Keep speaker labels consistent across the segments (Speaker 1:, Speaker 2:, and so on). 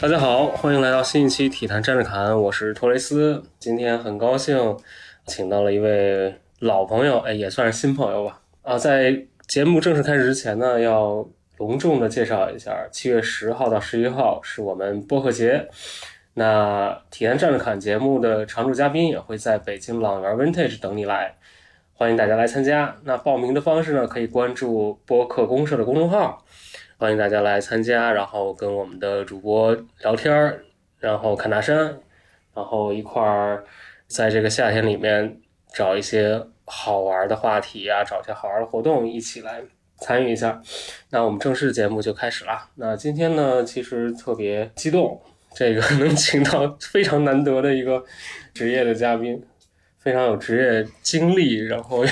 Speaker 1: 大家好，欢迎来到新一期体坛站着侃，我是托雷斯。今天很高兴，请到了一位老朋友，哎，也算是新朋友吧。啊，在节目正式开始之前呢，要隆重的介绍一下，七月十号到十一号是我们播客节。那体坛站着侃节目的常驻嘉宾也会在北京朗园 Vintage 等你来。欢迎大家来参加。那报名的方式呢？可以关注播客公社的公众号。欢迎大家来参加，然后跟我们的主播聊天，然后看大山，然后一块儿在这个夏天里面找一些好玩的话题啊，找一些好玩的活动，一起来参与一下。那我们正式节目就开始了。那今天呢，其实特别激动，这个 能请到非常难得的一个职业的嘉宾。非常有职业经历，然后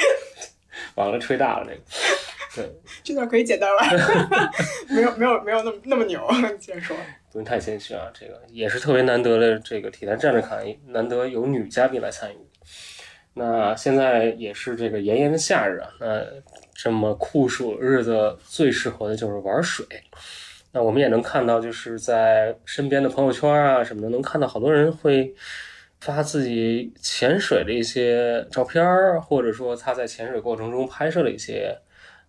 Speaker 1: 完了吹大了这个，对，
Speaker 2: 这段可以剪掉了，没有没有没有那么那么牛，接着说，
Speaker 1: 不用太谦虚啊，这个也是特别难得的这个体坛站着侃，难得有女嘉宾来参与。那现在也是这个炎炎的夏日啊，那这么酷暑日子最适合的就是玩水。那我们也能看到，就是在身边的朋友圈啊什么的，能看到好多人会。发自己潜水的一些照片儿，或者说他在潜水过程中拍摄的一些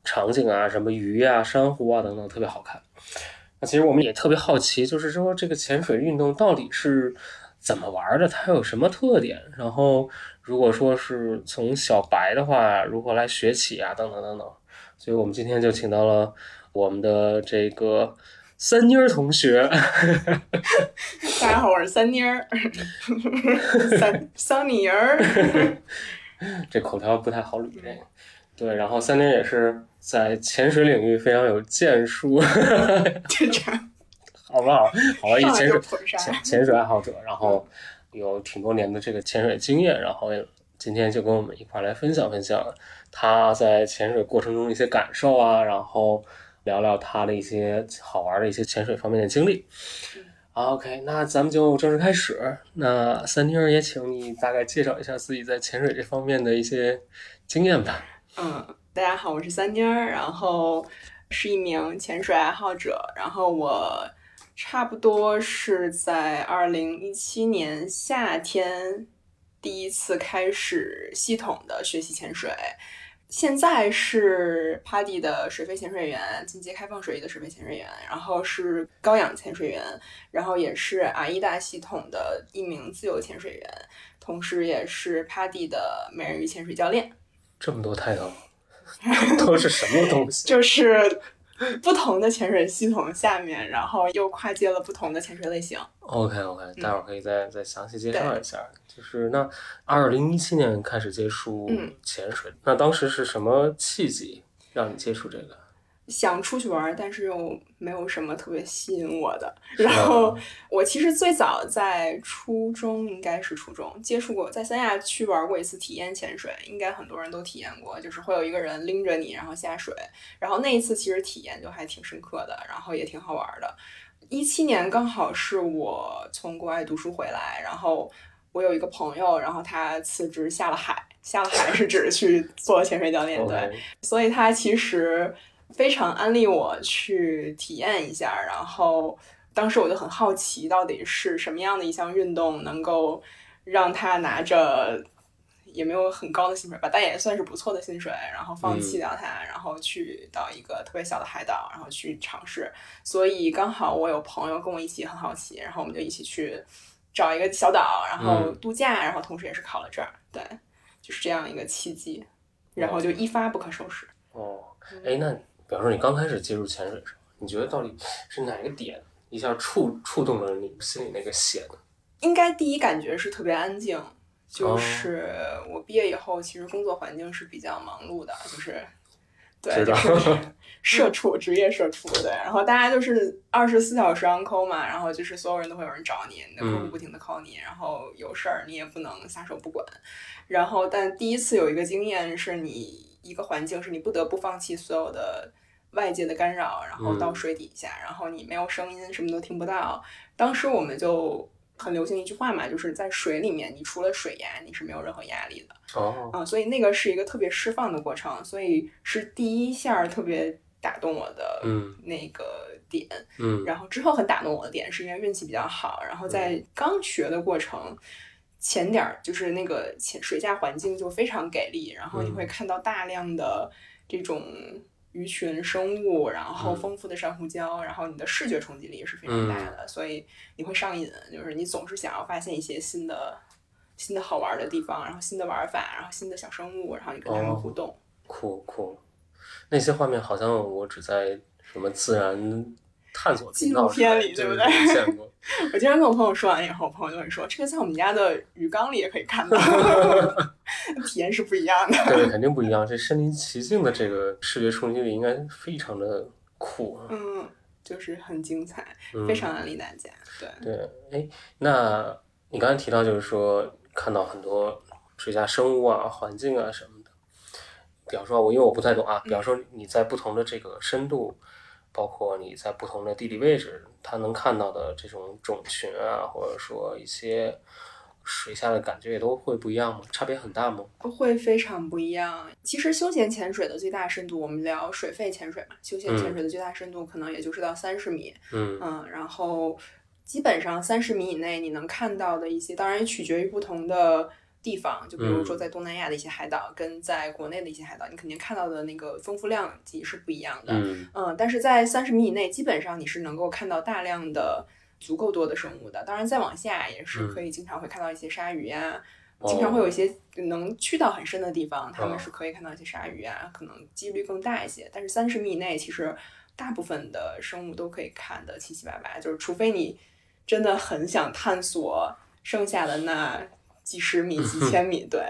Speaker 1: 场景啊，什么鱼啊、珊瑚啊等等，特别好看。那其实我们也特别好奇，就是说这个潜水运动到底是怎么玩的？它有什么特点？然后如果说是从小白的话，如何来学起啊？等等等等。所以我们今天就请到了我们的这个。三妮儿同学，
Speaker 2: 大家好，我是三妮儿，三桑尼儿，
Speaker 1: 这口条不太好捋，这个对，然后三妮儿也是在潜水领域非常有建树，
Speaker 2: 就这样，
Speaker 1: 好不好？好吧，一潜水潜潜水爱好者，然后有挺多年的这个潜水经验，然后今天就跟我们一块来分享分享他在潜水过程中的一些感受啊，然后。聊聊他的一些好玩的一些潜水方面的经历。OK，那咱们就正式开始。那三妮儿也请你大概介绍一下自己在潜水这方面的一些经验吧。
Speaker 2: 嗯，大家好，我是三妮儿，然后是一名潜水爱好者。然后我差不多是在二零一七年夏天第一次开始系统的学习潜水。现在是帕蒂的水肺潜水员，进阶开放水域的水肺潜水员，然后是高氧潜水员，然后也是阿伊达系统的一名自由潜水员，同时也是帕蒂的美人鱼潜水教练。
Speaker 1: 这么多 title，都是什么东西？
Speaker 2: 就是。不同的潜水系统下面，然后又跨界了不同的潜水类型。
Speaker 1: OK OK，待会儿可以再再详细介绍一下。就是那二零一七年开始接触潜水，那当时是什么契机让你接触这个？
Speaker 2: 想出去玩，但是又没有什么特别吸引我的。然后我其实最早在初中，应该是初中接触过，在三亚去玩过一次体验潜水，应该很多人都体验过，就是会有一个人拎着你，然后下水。然后那一次其实体验就还挺深刻的，然后也挺好玩的。一七年刚好是我从国外读书回来，然后我有一个朋友，然后他辞职下了海，下了海 是指去做潜水教练，对，所以他其实。非常安利我去体验一下，然后当时我就很好奇，到底是什么样的一项运动能够让他拿着也没有很高的薪水吧，但也算是不错的薪水，然后放弃掉它，然后去到一个特别小的海岛，然后去尝试。所以刚好我有朋友跟我一起很好奇，然后我们就一起去找一个小岛，然后度假，然后同时也是考了证，对，就是这样一个契机，然后就一发不可收拾。
Speaker 1: 哦，哎，那。比方说，你刚开始接触潜水的时候，你觉得到底是哪个点一下触触动了你心里那个弦？
Speaker 2: 应该第一感觉是特别安静，就是我毕业以后，其实工作环境是比较忙碌的，就是。对，就是 社畜，职业社畜，对。然后大家就是二十四小时 on call 嘛，然后就是所有人都会有人找你，你的客户
Speaker 1: 嗯
Speaker 2: 不停的 call 你，然后有事儿你也不能撒手不管。然后，但第一次有一个经验是你一个环境是你不得不放弃所有的外界的干扰，然后到
Speaker 1: 嗯
Speaker 2: 水底下，然后你没有声音，什么都听不到。当时我们就很流行一句话嘛，就是在水里面，你除了水压，你是没有任何压力的。
Speaker 1: 哦，
Speaker 2: 啊，所以那个是一个特别释放的过程，所以是第一下特别打动我的
Speaker 1: 嗯
Speaker 2: 那个点。
Speaker 1: 嗯
Speaker 2: 然后之后很打动我的点是因为运气比较好，然后在刚学的过程。前点儿就是那个浅水下环境就非常给力，然后你会
Speaker 1: 嗯。
Speaker 2: 看到大量的这种鱼群生物，然后
Speaker 1: 嗯。
Speaker 2: 丰富的珊瑚礁，然后你的视觉冲击力也是非常大的，所以你会上瘾，就是你总是想要发现一些新的、新的好玩的地方，然后新的玩法，然后新的小生物，然后你跟它们
Speaker 1: 哦
Speaker 2: 互动。
Speaker 1: 酷酷，那些画面好像我只在什么自然探索频道
Speaker 2: 纪录片里对不对
Speaker 1: 对见过。
Speaker 2: 我经常跟我朋友说完以后，我朋友就会说：“这个在我们家的鱼缸里也可以看到，体验是不一样的。
Speaker 1: 对，肯定不一样。这身临其境的这个视觉冲击力应该非常的酷”啊。
Speaker 2: 嗯，就是很精彩，
Speaker 1: 嗯
Speaker 2: 非常安利大家。对，
Speaker 1: 对，哎，那你刚才提到就是说看到很多水下生物啊、环境啊什么的。比方说，我因为我不太懂啊，比方说你在不同的这个深度，包括你在不同的地理位置，它能看到的这种种群啊，或者说一些水下的感觉也都会不一样吗？差别很大吗？
Speaker 2: 会非常不一样。其实休闲潜水的最大深度，我们聊水肺潜水嘛，休闲潜水的最大深度可能也就是到三十米。
Speaker 1: 嗯
Speaker 2: 嗯，然后基本上三十米以内你能看到的一些，当然也取决于不同的地方。就比如说
Speaker 1: 嗯
Speaker 2: 在东南亚的一些海岛，跟在国内的一些海岛，你肯定看到的那个丰富量级是不一样的。
Speaker 1: 嗯
Speaker 2: 嗯，但是在三十米以内，基本上你是能够看到大量的足够多的生物的。当然，再往下也是可以经常会看到一些鲨鱼呀、经常会有一些能去到很深的地方，他们是可以看到一些鲨鱼啊，可能几率更大一些。但是三十米以内，其实大部分的生物都可以看得七七八八，就是除非你真的很想探索剩下的那几十米、几千米，对，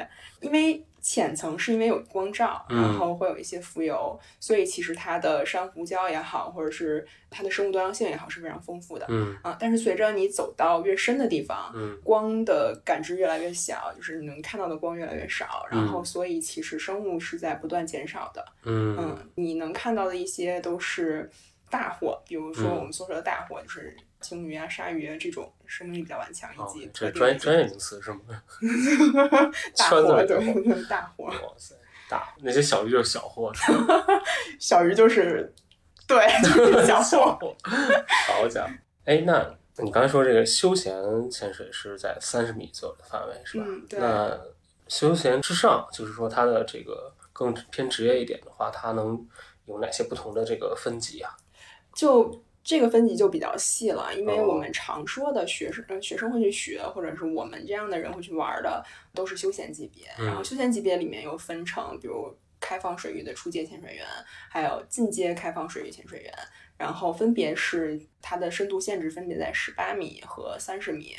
Speaker 2: 因为浅层是因为有光照，
Speaker 1: 嗯
Speaker 2: 然后会有一些浮游，所以其实它的珊瑚礁也好，或者是它的生物多样性也好，是非常丰富的。
Speaker 1: 嗯
Speaker 2: 啊，但是随着你走到越深的地方，
Speaker 1: 嗯
Speaker 2: 光的感知越来越小，就是你能看到的光越来越少，然后
Speaker 1: 嗯
Speaker 2: 所以其实生物是在不断减少的。
Speaker 1: 嗯
Speaker 2: 嗯，你能看到的一些都是大货，比如说
Speaker 1: 嗯
Speaker 2: 我们所说的大货，就是鲸鱼啊、鲨鱼啊这种生命力比较顽强，以
Speaker 1: 哦
Speaker 2: 及，
Speaker 1: 这专专业名词是吗？
Speaker 2: 大货，对大货，
Speaker 1: 哇塞，大那些小鱼就是小货，
Speaker 2: 小鱼就是对，就是小 货。
Speaker 1: 货。好家伙！哎，那你刚才说这个休闲潜水是在三十米左右的范围是吧？
Speaker 2: 嗯对
Speaker 1: 那休闲之上，就是说它的这个更偏职业一点的话，它能有哪些不同的这个分级啊？
Speaker 2: 就这个分级就比较细了，因为
Speaker 1: 哦
Speaker 2: 我们常说的学生、呃学生会去学，或者是我们这样的人会去玩的，都是休闲级别。
Speaker 1: 嗯
Speaker 2: 然后休闲级别里面又分成，比如开放水域的初阶潜水员，还有进阶开放水域潜水员，然后分别是它的深度限制分别在十八米和三十米。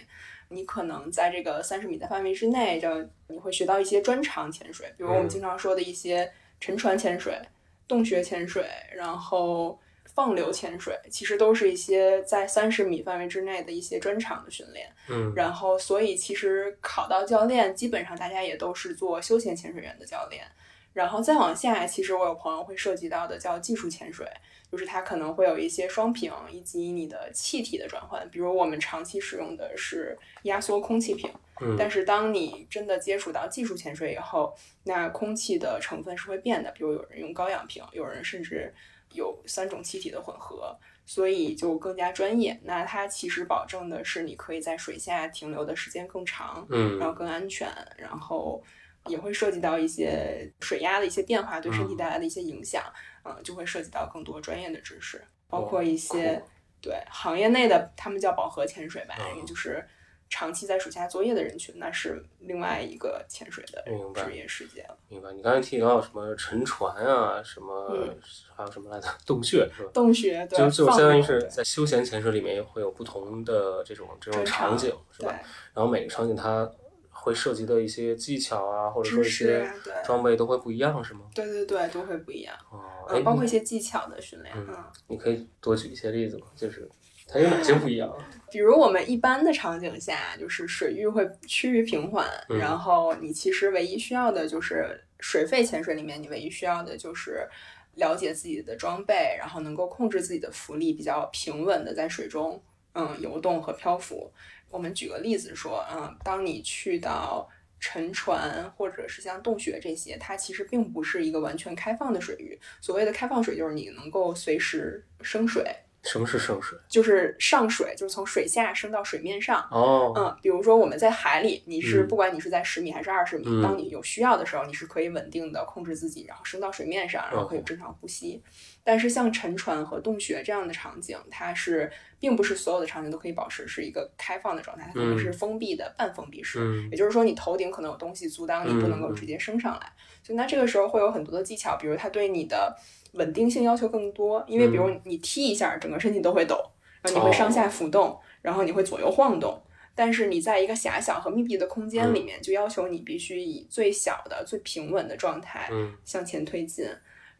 Speaker 2: 你可能在这个三十米的范围之内，就你会学到一些专长潜水，比如我们
Speaker 1: 嗯
Speaker 2: 经常说的一些沉船潜水、洞穴潜水，然后放流潜水，其实都是一些在三十米范围之内的一些专场的训练。
Speaker 1: 嗯
Speaker 2: 然后，所以其实考到教练，基本上大家也都是做休闲潜水员的教练。然后再往下，其实我有朋友会涉及到的叫技术潜水，就是它可能会有一些双屏以及你的气体的转换，比如我们长期使用的是压缩空气瓶，
Speaker 1: 嗯
Speaker 2: 但是当你真的接触到技术潜水以后，那空气的成分是会变的，比如有人用高氧瓶，有人甚至有三种气体的混合，所以就更加专业。那它其实保证的是你可以在水下停留的时间更长，嗯。然后
Speaker 1: 嗯
Speaker 2: 更安全，然后也会涉及到一些水压的一些变化对身体
Speaker 1: 嗯。
Speaker 2: 带来的一些影响，嗯、就会涉及到更多专业的知识，包
Speaker 1: 哦
Speaker 2: 括一些、
Speaker 1: 酷
Speaker 2: 对行业内的，他们叫饱和潜水吧，
Speaker 1: 嗯。
Speaker 2: 也就是长期在水下作业的人群，那是另外一个潜水的职业世界了。
Speaker 1: 明白。你刚才提到什么沉船啊，什么、
Speaker 2: 嗯
Speaker 1: 还有什么来着？洞穴是吧？
Speaker 2: 洞穴对，
Speaker 1: 就就
Speaker 2: 放
Speaker 1: 相当于是在休闲潜水里面也会有不同的这种这种场景，是吧？然后每个场景它会涉及的一些技巧啊，或者说一些装备都会不一样，是吗？
Speaker 2: 对对对，都会不一样。
Speaker 1: 哦，
Speaker 2: 包括一些技巧的训练。
Speaker 1: 嗯
Speaker 2: 嗯，
Speaker 1: 你可以多举一些例子吗？就是它有哪些不一样？
Speaker 2: 比如我们一般的场景下，就是水域会趋于平缓，
Speaker 1: 嗯
Speaker 2: 然后你其实唯一需要的就是水肺潜水里面，你唯一需要的就是了解自己的装备，然后能够控制自己的浮力，比较平稳的在水中嗯游动和漂浮。我们举个例子说，嗯，当你去到沉船或者是像洞穴这些，它其实并不是一个完全开放的水域。所谓的开放水，就是你能够随时升水，
Speaker 1: 什么是升水？
Speaker 2: 就是上水，就是从水下升到水面上。
Speaker 1: 哦，
Speaker 2: 嗯，比如说我们在海里，你是
Speaker 1: 嗯
Speaker 2: 不管你是在十米还是二十米，
Speaker 1: 嗯
Speaker 2: 当你有需要的时候，你是可以稳定的控制自己，然后升到水面上，然后可以
Speaker 1: 哦
Speaker 2: 正常呼吸。但是像沉船和洞穴这样的场景，它是并不是所有的场景都可以保持是一个开放的状态，它可能
Speaker 1: 嗯
Speaker 2: 是封闭的、半封闭式。
Speaker 1: 嗯
Speaker 2: 也就是说，你头顶可能有东西阻挡你，不能够直接升上来。所以那这个时候会有很多的技巧，比如它对你的稳定性要求更多，因为比如你踢一下，整个身体都会抖，然后你会上下浮动，然后你会左右晃动。但是你在一个狭小和密闭的空间里面，就要求你必须以最小的、最平稳的状态
Speaker 1: 嗯
Speaker 2: 向前推进。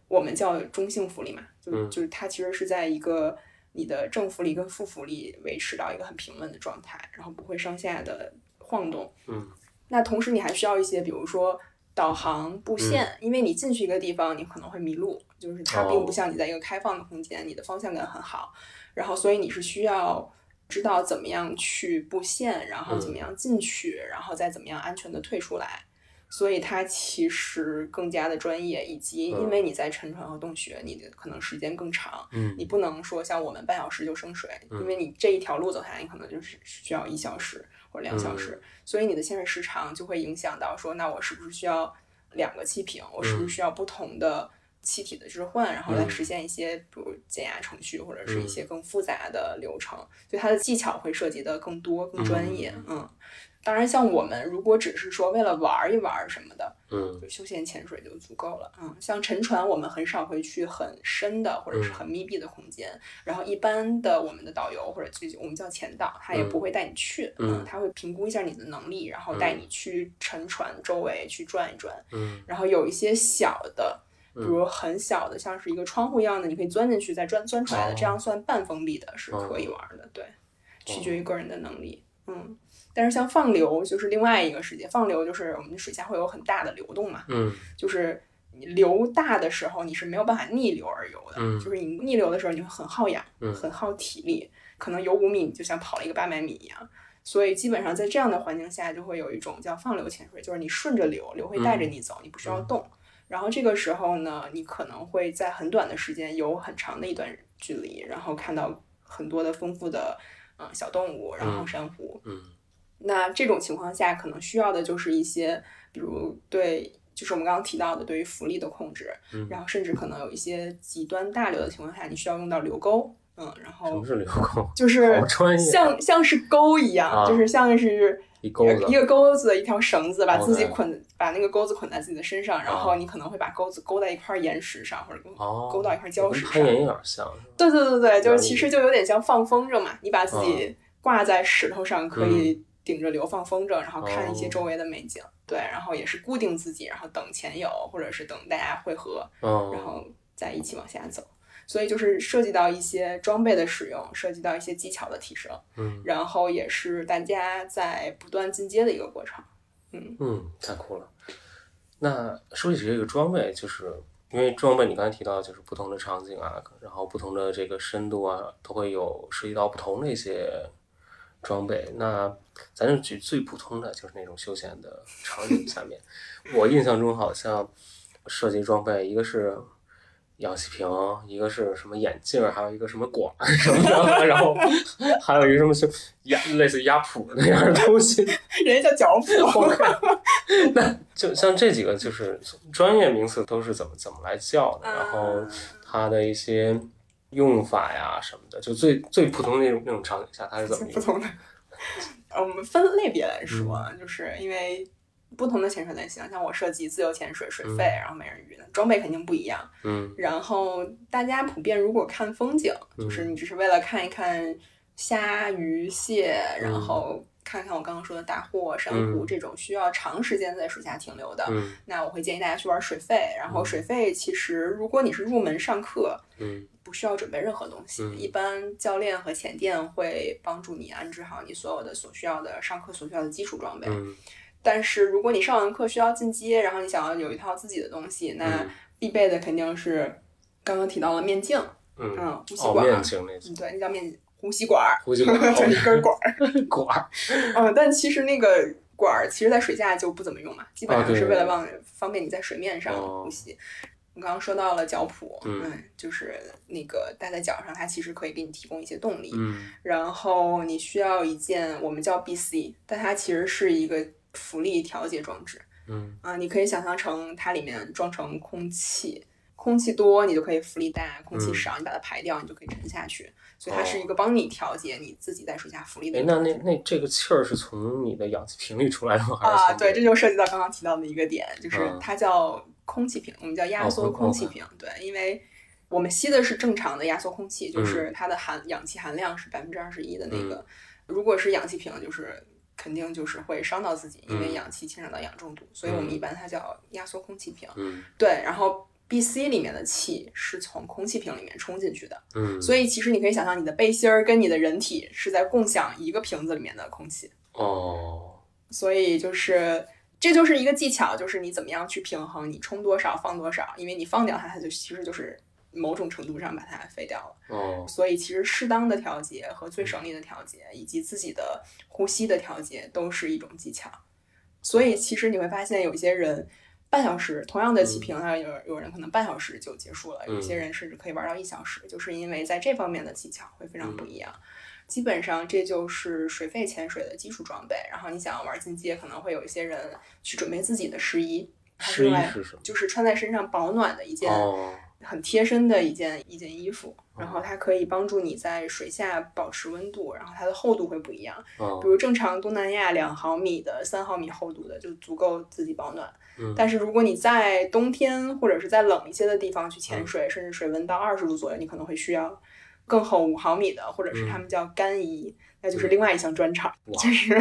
Speaker 2: 我们叫中性浮力嘛，就
Speaker 1: 嗯
Speaker 2: 就是它其实是在一个你的正浮力跟负浮力维持到一个很平稳的状态，然后不会上下的晃动。
Speaker 1: 嗯
Speaker 2: 那同时你还需要一些，比如说导航布线，因为你进去一个地方，你可能会迷路，就是它并
Speaker 1: 哦。
Speaker 2: 不像你在一个开放的空间，你的方向感很好，然后所以你是需要知道怎么样去布线，然后怎么样进去，然后再怎么样安全的退出来。所以它其实更加的专业，以及因为你在沉船和洞穴，你的可能时间更长，
Speaker 1: 嗯。
Speaker 2: 你不能说像我们半小时就升水，因为你这一条路走下来，你可能就是需要一小时或者两小时，所以你的潜水时长就会影响到说，那我是不是需要两个气瓶？我是不是需要不同的气体的置换，然后来实现一些比如减压程序或者是一些更复杂的流程？所以它的技巧会涉及的更多、更专业。嗯，当然，像我们如果只是说为了玩一玩什么的，
Speaker 1: 嗯
Speaker 2: 就休闲潜水就足够了。嗯，像沉船，我们很少会去很深的或者是很密闭的空间。然后一般的我们的导游或者就我们叫潜导，他也不会带你去。
Speaker 1: 嗯
Speaker 2: 他会评估一下你的能力，然后带你去沉船周围去转一转。
Speaker 1: 嗯
Speaker 2: 然后有一些小的。比如很小的，像是一个窗户一样的，你可以钻进去再钻钻出来的，
Speaker 1: 哦
Speaker 2: 这样算半封闭的，是可以玩的。对，取决于个人的能力。嗯，但是像放流就是另外一个世界，放流就是我们水下会有很大的流动嘛，
Speaker 1: 嗯
Speaker 2: 就是你流大的时候你是没有办法逆流而游的，
Speaker 1: 嗯
Speaker 2: 就是你逆流的时候你会很耗氧，
Speaker 1: 嗯
Speaker 2: 很耗体力，可能游五米你就像跑了一个八百米一样。所以基本上在这样的环境下，就会有一种叫放流潜水，就是你顺着流，流会带着你走，你不需要动。然后这个时候呢，你可能会在很短的时间游很长的一段距离，然后看到很多的丰富的嗯小动物，然后珊瑚。
Speaker 1: 嗯
Speaker 2: 那这种情况下，可能需要的就是一些，比如对，就是我们刚刚提到的对于浮力的控制，
Speaker 1: 嗯
Speaker 2: 然后甚至可能有一些极端大流的情况下，你需要用到流钩，嗯，然后
Speaker 1: 什么是流钩？
Speaker 2: 就 是像像是钩一样，
Speaker 1: 啊
Speaker 2: 就是像是
Speaker 1: 一钩子
Speaker 2: 一个钩子，一条绳子，把自己捆，把那个钩子捆在自己的身上，然后
Speaker 1: 啊
Speaker 2: 你可能会把钩子勾在一块岩石上，或者勾到一块礁石上。
Speaker 1: 跟攀岩有点像，
Speaker 2: 对对对对，就是其实就有点像放风筝嘛，你把自
Speaker 1: 嗯
Speaker 2: 己挂在石头上，可以顶着流放风筝，然后看一些
Speaker 1: 哦
Speaker 2: 周围的美景。对，然后也是固定自己，然后等前友或者是等大家汇合，然
Speaker 1: 嗯
Speaker 2: 后再一起往下走。所以就是涉及到一些装备的使用，涉及到一些技巧的提升，
Speaker 1: 嗯
Speaker 2: 然后也是大家在不断进阶的一个过程。
Speaker 1: 嗯嗯，太酷了。那说起这个装备，就是因为装备你刚才提到，就是不同的场景啊，然后不同的这个深度啊，都会有涉及到不同的一些装备。那咱就举最普通的，就是那种休闲的场景下面，我印象中好像涉及装备，一个是氧气瓶，一个是什么眼镜儿，还有一个什么管儿什么的，然后 还有一个什么是压类似压谱那样的东西。
Speaker 2: 人家叫脚蹼，
Speaker 1: 那就像这几个就是专业名词都是怎么怎么来叫的，然后
Speaker 2: 嗯
Speaker 1: 它的一些用法呀什么的，就最最普通的那种那种场景下，它是怎么用？
Speaker 2: 不同的。呃，我们分类别来说，啊就是因为不同的潜水类型，像我涉及自由潜水、水肺，
Speaker 1: 嗯
Speaker 2: 然后美人鱼，装备肯定不一样。
Speaker 1: 嗯
Speaker 2: 然后大家普遍如果看风景，
Speaker 1: 嗯
Speaker 2: 就是你只是为了看一看虾、鱼、蟹，然后看看我刚刚说的大货、珊瑚
Speaker 1: 嗯。
Speaker 2: 这种需要长时间在水下停留的，
Speaker 1: 嗯。
Speaker 2: 那我会建议大家去玩水费。然后水费其实如果你是入门上课，
Speaker 1: 嗯。
Speaker 2: 不需要准备任何东西，
Speaker 1: 嗯。
Speaker 2: 一般教练和前店会帮助你安置好你所有的所需要的上课所需要的基础装备。
Speaker 1: 嗯。
Speaker 2: 但是如果你上完课需要进阶，然后你想要有一套自己的东西，那
Speaker 1: 嗯。
Speaker 2: 必备的肯定是刚刚提到了面镜，
Speaker 1: 嗯，
Speaker 2: 嗯，呼吸
Speaker 1: 哦，
Speaker 2: 管，对，那叫面呼吸管儿，
Speaker 1: 呼吸管
Speaker 2: 就一根管儿。
Speaker 1: 管儿，
Speaker 2: 嗯，但其实那个管儿，其实在水下就不怎么用嘛，基本上是为了往方便你在水面上
Speaker 1: 哦
Speaker 2: 呼吸。我刚刚说到了脚蹼，
Speaker 1: 嗯
Speaker 2: 就是那个戴在脚上，它其实可以给你提供一些动力。
Speaker 1: 嗯
Speaker 2: 然后你需要一件我们叫 BC，但它其实是一个浮力调节装置
Speaker 1: 嗯
Speaker 2: 啊、你可以想象成它里面装成空气，空气多你就可以浮力大，空气
Speaker 1: 嗯
Speaker 2: 少你把它排掉，你就可以沉下去。所以它
Speaker 1: 哦
Speaker 2: 是一个帮你调节你自己在水下浮力的
Speaker 1: 哎，那。那那这个气儿是从你的氧气瓶里出来的吗？
Speaker 2: 啊，对，这就涉及到刚刚提到的一个点，就是
Speaker 1: 嗯
Speaker 2: 它叫空气瓶，我们叫压缩
Speaker 1: 哦空
Speaker 2: 空气瓶。对，因为我们吸的是正常的压缩空气，
Speaker 1: 嗯
Speaker 2: 就是它的含氧气含量是百分之二十一的那个。如果是氧气瓶，就是肯定就是会伤到自己，因为
Speaker 1: 嗯
Speaker 2: 氧气牵扯到氧中毒，所以我们
Speaker 1: 嗯
Speaker 2: 一般它叫压缩空气瓶。
Speaker 1: 嗯
Speaker 2: 对，然后 BC 里面的气是从空气瓶里面冲进去的，
Speaker 1: 嗯，
Speaker 2: 所以其实你可以想象，你的背心儿跟你的人体是在共享一个瓶子里面的空气。
Speaker 1: 哦，
Speaker 2: 所以就是这就是一个技巧，就是你怎么样去平衡，你冲多少放多少，因为你放掉它，它就其实就是某种程度上把它废掉了。
Speaker 1: 哦，
Speaker 2: 所以其实适当的调节和最省力的调节，以及自己的呼吸的调节，都是一种技巧。所以其实你会发现，有一些人半小时同样的起瓶，还有有人可能半小时就结束了，
Speaker 1: 嗯
Speaker 2: 有些人甚至可以玩到一小时，就是因为在这方面的技巧会非常不一样。基本上这就是水肺潜水的基础装备。然后你想要玩进阶，可能会有一些人去准备自己的湿衣，它
Speaker 1: 湿衣是什么？
Speaker 2: 就是穿在身上保暖的一件
Speaker 1: 哦，
Speaker 2: 很贴身的一件一件衣服，然后它可以帮助你在水下保持温度，然后它的厚度会不一样。
Speaker 1: 哦
Speaker 2: 比，如正常东南亚两毫米的、三毫米厚度的就足够自己保暖。
Speaker 1: 嗯
Speaker 2: 但是如果你在冬天或者是在冷一些的地方去潜
Speaker 1: 嗯
Speaker 2: 水，甚至水温到二十度左右，你可能会需要更厚五毫米的，或者是他们叫干衣，那就是另外一项专场，就是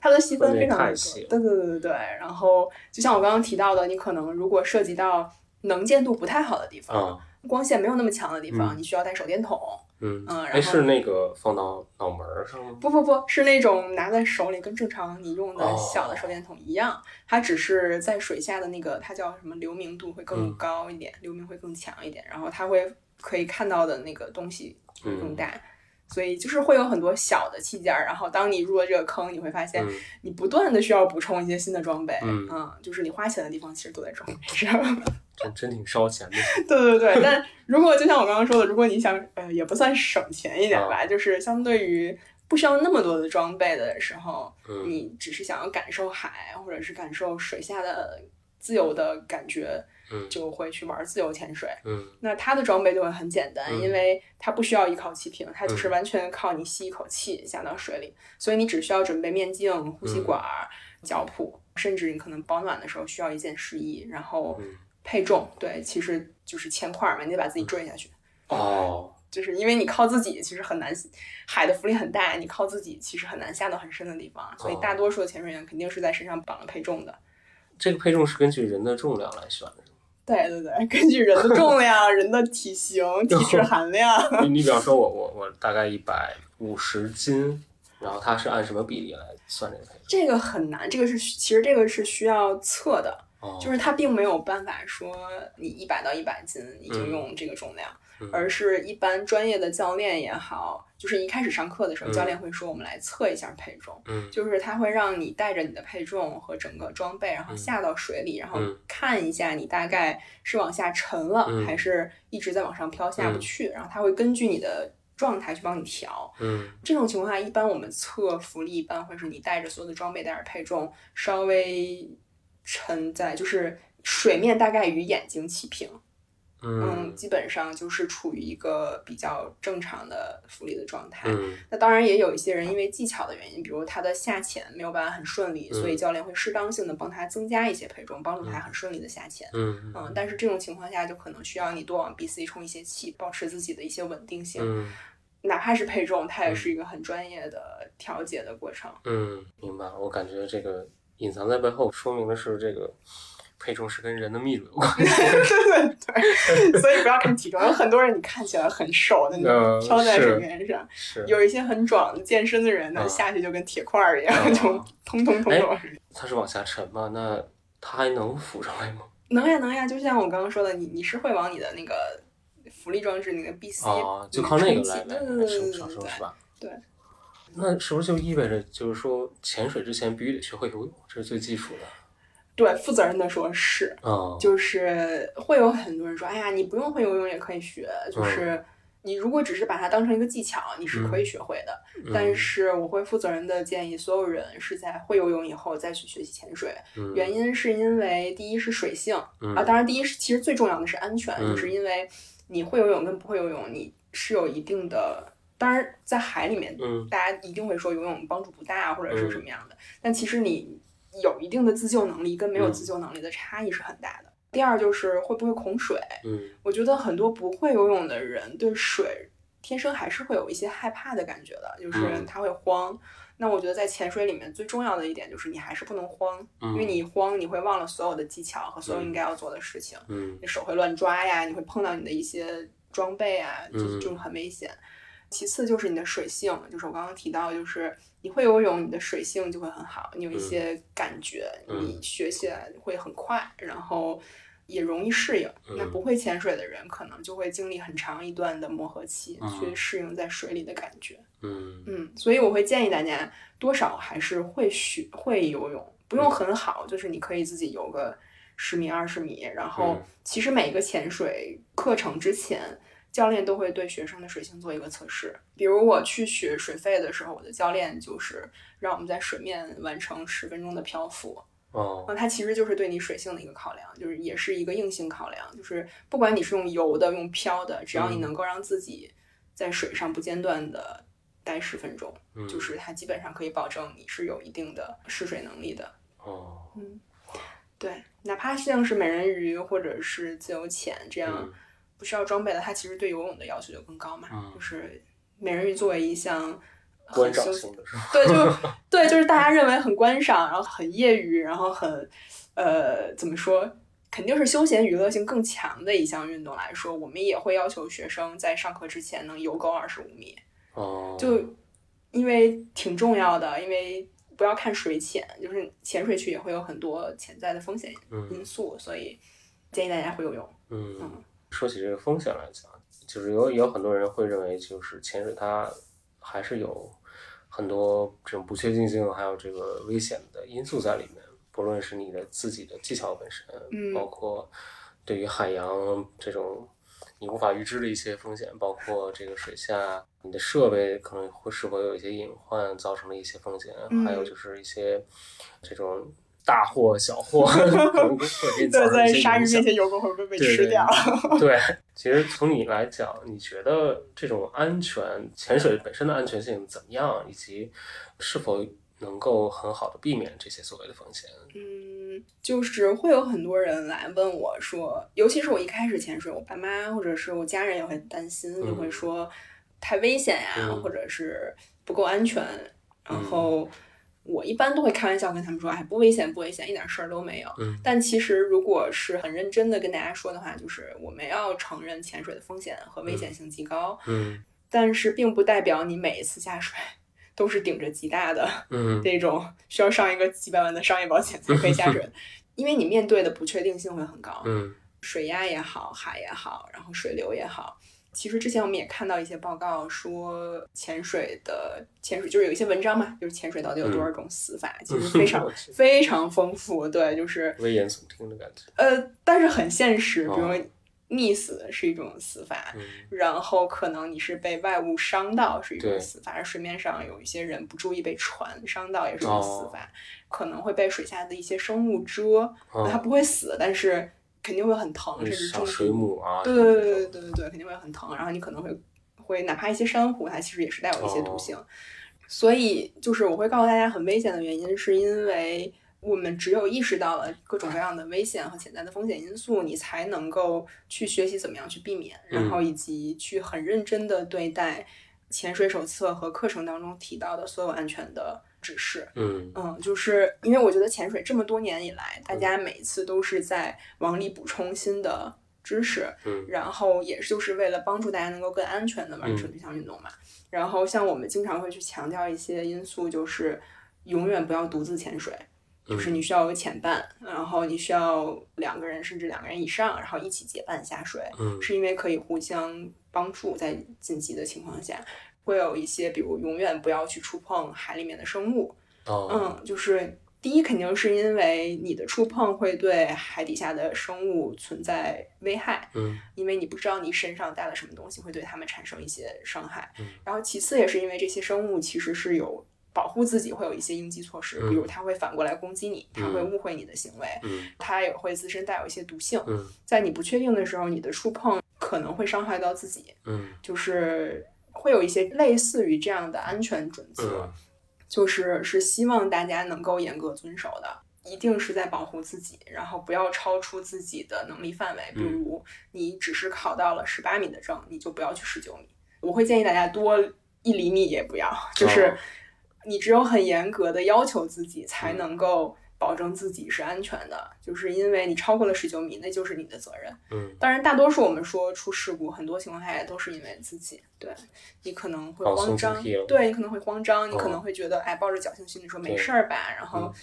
Speaker 2: 它的细分非常
Speaker 1: 细。
Speaker 2: 对对对对对。然后就像我刚刚提到的，你可能如果涉及到能见度不太好的地方，
Speaker 1: 啊，
Speaker 2: 光线没有那么强的地方，
Speaker 1: 嗯
Speaker 2: 你需要带手电筒。
Speaker 1: 嗯，
Speaker 2: 嗯然
Speaker 1: 哎，
Speaker 2: 后
Speaker 1: 是那个放到脑门儿上吗？
Speaker 2: 不不不是那种拿在手里跟正常你用的
Speaker 1: 哦
Speaker 2: 小的手电筒一样，它只是在水下的那个它叫什么流明度会更
Speaker 1: 嗯
Speaker 2: 高一点，流明会更强一点，然后它会可以看到的那个东西会更大。所以就是会有很多小的器件儿，然后当你入了这个坑，你会发现
Speaker 1: 嗯
Speaker 2: 你不断的需要补充一些新的装备，
Speaker 1: 嗯
Speaker 2: 就是你花钱的地方其实都在装备上。
Speaker 1: 真真挺烧钱的。
Speaker 2: 对对对，但如果就像我刚刚说的，如果你想呃也不算省钱一点吧，就是相对于不需要那么多的装备的时候，
Speaker 1: 嗯
Speaker 2: 你只是想要感受海或者是感受水下的自由的感觉，
Speaker 1: 嗯。
Speaker 2: 就会去玩自由潜水。
Speaker 1: 嗯。
Speaker 2: 那它的装备就会很简单，
Speaker 1: 嗯。
Speaker 2: 因为它不需要依靠气瓶，它就是
Speaker 1: 嗯。
Speaker 2: 完全靠你吸一口气下到水里，所以你只需要准备面镜、呼吸管、脚蹼，甚至你可能保暖的时候需要一件湿衣，然后
Speaker 1: 嗯
Speaker 2: 配重，对，其实就是铅块嘛，你得把自己坠下去。
Speaker 1: 哦，
Speaker 2: 就是因为你靠自己其实很难，海的浮力很大，你靠自己其实很难下到很深的地方，所以
Speaker 1: 哦
Speaker 2: 大多数的潜水员肯定是在身上绑了配重的。
Speaker 1: 这个配重是根据人的重量来选的。
Speaker 2: 对对对，根据人的 重量、人的体型、体脂含量，
Speaker 1: 你你比方说我我我大概一百五十斤，然后它是按什么比例来算这个配重？
Speaker 2: 这个很难，这个是其实这个是需要测的，
Speaker 1: 哦，
Speaker 2: 就是它并没有办法说你一百到一百斤你就
Speaker 1: 嗯。
Speaker 2: 用这个重量，
Speaker 1: 嗯。
Speaker 2: 而是一般专业的教练也好，就是一开始上课的时候，
Speaker 1: 嗯。
Speaker 2: 教练会说我们来测一下配重。
Speaker 1: 嗯。
Speaker 2: 就是他会让你带着你的配重和整个装备，然后
Speaker 1: 嗯。
Speaker 2: 下到水里，然后
Speaker 1: 嗯。
Speaker 2: 看一下你大概是往下沉了，
Speaker 1: 嗯。
Speaker 2: 还是一直在往上飘下不去，然后他会根据你的状态去帮你调。
Speaker 1: 嗯。
Speaker 2: 这种情况下，一般我们测浮力，一般会是你带着所有的装备，带着配重，稍微沉在就是水面大概与眼睛齐平，嗯，
Speaker 1: 嗯
Speaker 2: 基本上就是处于一个比较正常的浮力的状态。
Speaker 1: 嗯
Speaker 2: 那当然也有一些人因为技巧的原因，比如他的下潜没有办法很顺利，
Speaker 1: 嗯
Speaker 2: 所以教练会适当性的帮他增加一些配重，帮助他很顺利的下潜。
Speaker 1: 嗯
Speaker 2: 嗯，但是这种情况下就可能需要你多往 BC 充一些气，保持自己的一些稳定性。
Speaker 1: 嗯
Speaker 2: 哪怕是配重，它也是一个很专业的调节的过程。
Speaker 1: 嗯，明白了。我感觉这个隐藏在背后，说明的是这个配重是跟人的密度有关。
Speaker 2: 对对对，所以不要看体重，有很多人你看起来很瘦的，你
Speaker 1: 嗯
Speaker 2: 飘在水面上；
Speaker 1: 是，
Speaker 2: 有一些很壮的健身的人呢，
Speaker 1: 嗯
Speaker 2: 下去就跟铁块儿一样，
Speaker 1: 嗯
Speaker 2: 就通通通
Speaker 1: 哎
Speaker 2: 通。
Speaker 1: 它是往下沉吗？那它还能浮上来吗？
Speaker 2: 能呀能呀，就像我刚刚说的，你你是会往你的那个浮力装置那个 BC
Speaker 1: 啊，就靠那个来
Speaker 2: 对
Speaker 1: 来
Speaker 2: 对对对
Speaker 1: 来上上升
Speaker 2: 对
Speaker 1: 是吧？
Speaker 2: 对。
Speaker 1: 那是不是就意味着，就是说潜水之前必须得学会游泳，这是最基础的？
Speaker 2: 对，负责任的说是，
Speaker 1: 啊，
Speaker 2: 就是会有很多人说，哎呀，你不用会游泳也可以学，
Speaker 1: 嗯
Speaker 2: 就是你如果只是把它当成一个技巧，你是可以学会的。
Speaker 1: 嗯
Speaker 2: 但是我会负责任的建议所有人是在会游泳以后再去学习潜水，
Speaker 1: 嗯
Speaker 2: 原因是因为第一是水性
Speaker 1: 嗯
Speaker 2: 啊，当然第一是其实最重要的是安全，
Speaker 1: 嗯
Speaker 2: 就是因为你会游泳跟不会游泳，你是有一定的。当然，在海里面，
Speaker 1: 嗯
Speaker 2: 大家一定会说游泳帮助不大，或者是什么样的。但其实你有一定的自救能力，跟没有
Speaker 1: 嗯
Speaker 2: 自救能力的差异是很大的。第二就是会不会恐水，
Speaker 1: 嗯
Speaker 2: 我觉得很多不会游泳的人对水天生还是会有一些害怕的感觉的，就是
Speaker 1: 嗯
Speaker 2: 他会慌。那我觉得在潜水里面最重要的一点就是你还是不能慌，
Speaker 1: 嗯，
Speaker 2: 因为你一慌你会忘了所有的技巧和所有应该要做的事情，
Speaker 1: 嗯
Speaker 2: 你手会乱抓呀，你会碰到你的一些装备啊，就
Speaker 1: 嗯
Speaker 2: 就很危险。其次就是你的水性，就是我刚刚提到，就是你会游泳，你的水性就会很好，你有一些感觉，
Speaker 1: 嗯
Speaker 2: 你学起来会很快，然后也容易适应。
Speaker 1: 嗯
Speaker 2: 那不会潜水的人，可能就会经历很长一段的磨合期，
Speaker 1: 嗯
Speaker 2: 去适应在水里的感觉。
Speaker 1: 嗯
Speaker 2: 嗯，所以我会建议大家多少还是会学会游泳，不用很好，就是你可以自己游个十米、二十米。然后
Speaker 1: 嗯，
Speaker 2: 其实每一个潜水课程之前，教练都会对学生的水性做一个测试。比如我去学水肺的时候，我的教练就是让我们在水面完成十分钟的漂浮。
Speaker 1: 哦
Speaker 2: 那它其实就是对你水性的一个考量，就是也是一个硬性考量，就是不管你是用游的、用漂的，只要你
Speaker 1: 嗯
Speaker 2: 能够让自己在水上不间断的待十分钟，
Speaker 1: 嗯
Speaker 2: 就是它基本上可以保证你是有一定的试水能力的。
Speaker 1: 哦
Speaker 2: 嗯，对，哪怕像是美人鱼或者是自由潜这样
Speaker 1: 嗯
Speaker 2: 不需要装备的，它其实对游泳的要求就更高嘛。
Speaker 1: 嗯
Speaker 2: 就是美人鱼作为一项
Speaker 1: 观赏
Speaker 2: 很休
Speaker 1: 性的？
Speaker 2: 对，就对，就是大家认为很观赏，然后很业余，然后很呃，怎么说？肯定是休闲娱乐性更强的一项运动来说，我们也会要求学生在上课之前能游够二十五米，
Speaker 1: 哦，
Speaker 2: 就因为挺重要的，因为不要看水浅，就是潜水区也会有很多潜在的风险因
Speaker 1: 嗯
Speaker 2: 素，所以建议大家会游泳。
Speaker 1: 嗯
Speaker 2: 嗯，
Speaker 1: 说起这个风险来讲，就是有有很多人会认为，就是潜水它还是有很多这种不确定性，还有这个危险的因素在里面。不论是你的自己的技巧本身，
Speaker 2: 嗯
Speaker 1: 包括对于海洋这种你无法预知的一些风险，包括这个水下你的设备可能会是否有一些隐患造成的一些风险，
Speaker 2: 嗯
Speaker 1: 还有就是一些这种大祸小祸 可能会给你造
Speaker 2: 对，在鲨鱼面前游过会不会被吃掉？
Speaker 1: 对，其实从你来讲，你觉得这种安全潜水本身的安全性怎么样，以及是否能够很好的避免这些所谓的风险？
Speaker 2: 嗯，就是会有很多人来问我说，尤其是我一开始潜水，我爸妈或者是我家人也会担心，就会说太危险呀，
Speaker 1: 嗯
Speaker 2: 或者是不够安全。然后我一般都会开玩笑跟他们说，哎，不危险，不危险，一点事儿都没有。
Speaker 1: 嗯。
Speaker 2: 但其实如果是很认真的跟大家说的话，就是我们要承认潜水的风险和危险性极高，
Speaker 1: 嗯。
Speaker 2: 但是并不代表你每一次下水 都是顶着极大的
Speaker 1: 嗯。
Speaker 2: 这种需要上一个几百万的商业保险才可以下水的，因为你面对的不确定性会很高，
Speaker 1: 嗯。
Speaker 2: 水压也好，海也好，然后水流也好。其实之前我们也看到一些报告说，潜水的潜水就是有一些文章嘛，就是潜水到底有多少种死法，其实非常 非常丰富。对，就是
Speaker 1: 危言耸听的感觉。
Speaker 2: 呃，但是很现实，比如溺死是一种死法，
Speaker 1: 嗯。
Speaker 2: 然后可能你是被外物伤到是一种死法，而水面上有一些人不注意被船伤到也是一种
Speaker 1: 哦。
Speaker 2: 死法，可能会被水下的一些生物蛰，那它
Speaker 1: 哦，
Speaker 2: 不会死，但是肯定会很疼，甚至
Speaker 1: 像
Speaker 2: 中毒。
Speaker 1: 水母啊，
Speaker 2: 对对对对对对对，肯定会很疼，然后你可能会会哪怕一些珊瑚，它其实也是带有一些毒
Speaker 1: 哦
Speaker 2: 性，所以就是我会告诉大家很危险的原因，是因为我们只有意识到了各种各样的危险和潜在的风险因素，你才能够去学习怎么样去避免，然后以及去很认真的对待潜水手册和课程当中提到的所有安全的指示。
Speaker 1: 嗯
Speaker 2: 嗯，就是因为我觉得潜水这么多年以来，大家每一次都是在往里补充新的知识，
Speaker 1: 嗯
Speaker 2: 然后也就是为了帮助大家能够更安全的完成这项运动嘛。然后像我们经常会去强调一些因素，就是永远不要独自潜水。就是你需要有潜伴，然后你需要两个人甚至两个人以上，然后一起结伴下水，
Speaker 1: 嗯
Speaker 2: 是因为可以互相帮助，在紧急的情况下，会有一些比如永远不要去触碰海里面的生物，
Speaker 1: 哦。
Speaker 2: 嗯，就是第一肯定是因为你的触碰会对海底下的生物存在危害，
Speaker 1: 嗯。
Speaker 2: 因为你不知道你身上带了什么东西会对它们产生一些伤害。
Speaker 1: 嗯。
Speaker 2: 然后其次也是因为这些生物其实是有保护自己，会有一些应激措施，
Speaker 1: 嗯
Speaker 2: 比如它会反过来攻击你，它会
Speaker 1: 嗯。
Speaker 2: 误会你的行为，
Speaker 1: 嗯。
Speaker 2: 它也会自身带有一些毒性。
Speaker 1: 嗯。
Speaker 2: 在你不确定的时候，你的触碰可能会伤害到自己，
Speaker 1: 嗯。
Speaker 2: 就是会有一些类似于这样的安全准则。
Speaker 1: 嗯
Speaker 2: 就是是希望大家能够严格遵守的，一定是在保护自己，然后不要超出自己的能力范围。比
Speaker 1: 嗯
Speaker 2: 如你只是考到了十八米的证，你就不要去十九米。我会建议大家多一厘米也不要，就是
Speaker 1: 哦
Speaker 2: 你只有很严格的要求自己，才
Speaker 1: 嗯
Speaker 2: 能够保证自己是安全的。就是因为你超过了十九米，那就是你的责任。
Speaker 1: 嗯
Speaker 2: 当然，大多数我们说出事故，很多情况下也都是因为自己，对你可能会慌张对你可能会慌张，你可
Speaker 1: 哦
Speaker 2: 能会觉得，哎，抱着侥幸心理说没事儿吧，然后
Speaker 1: 嗯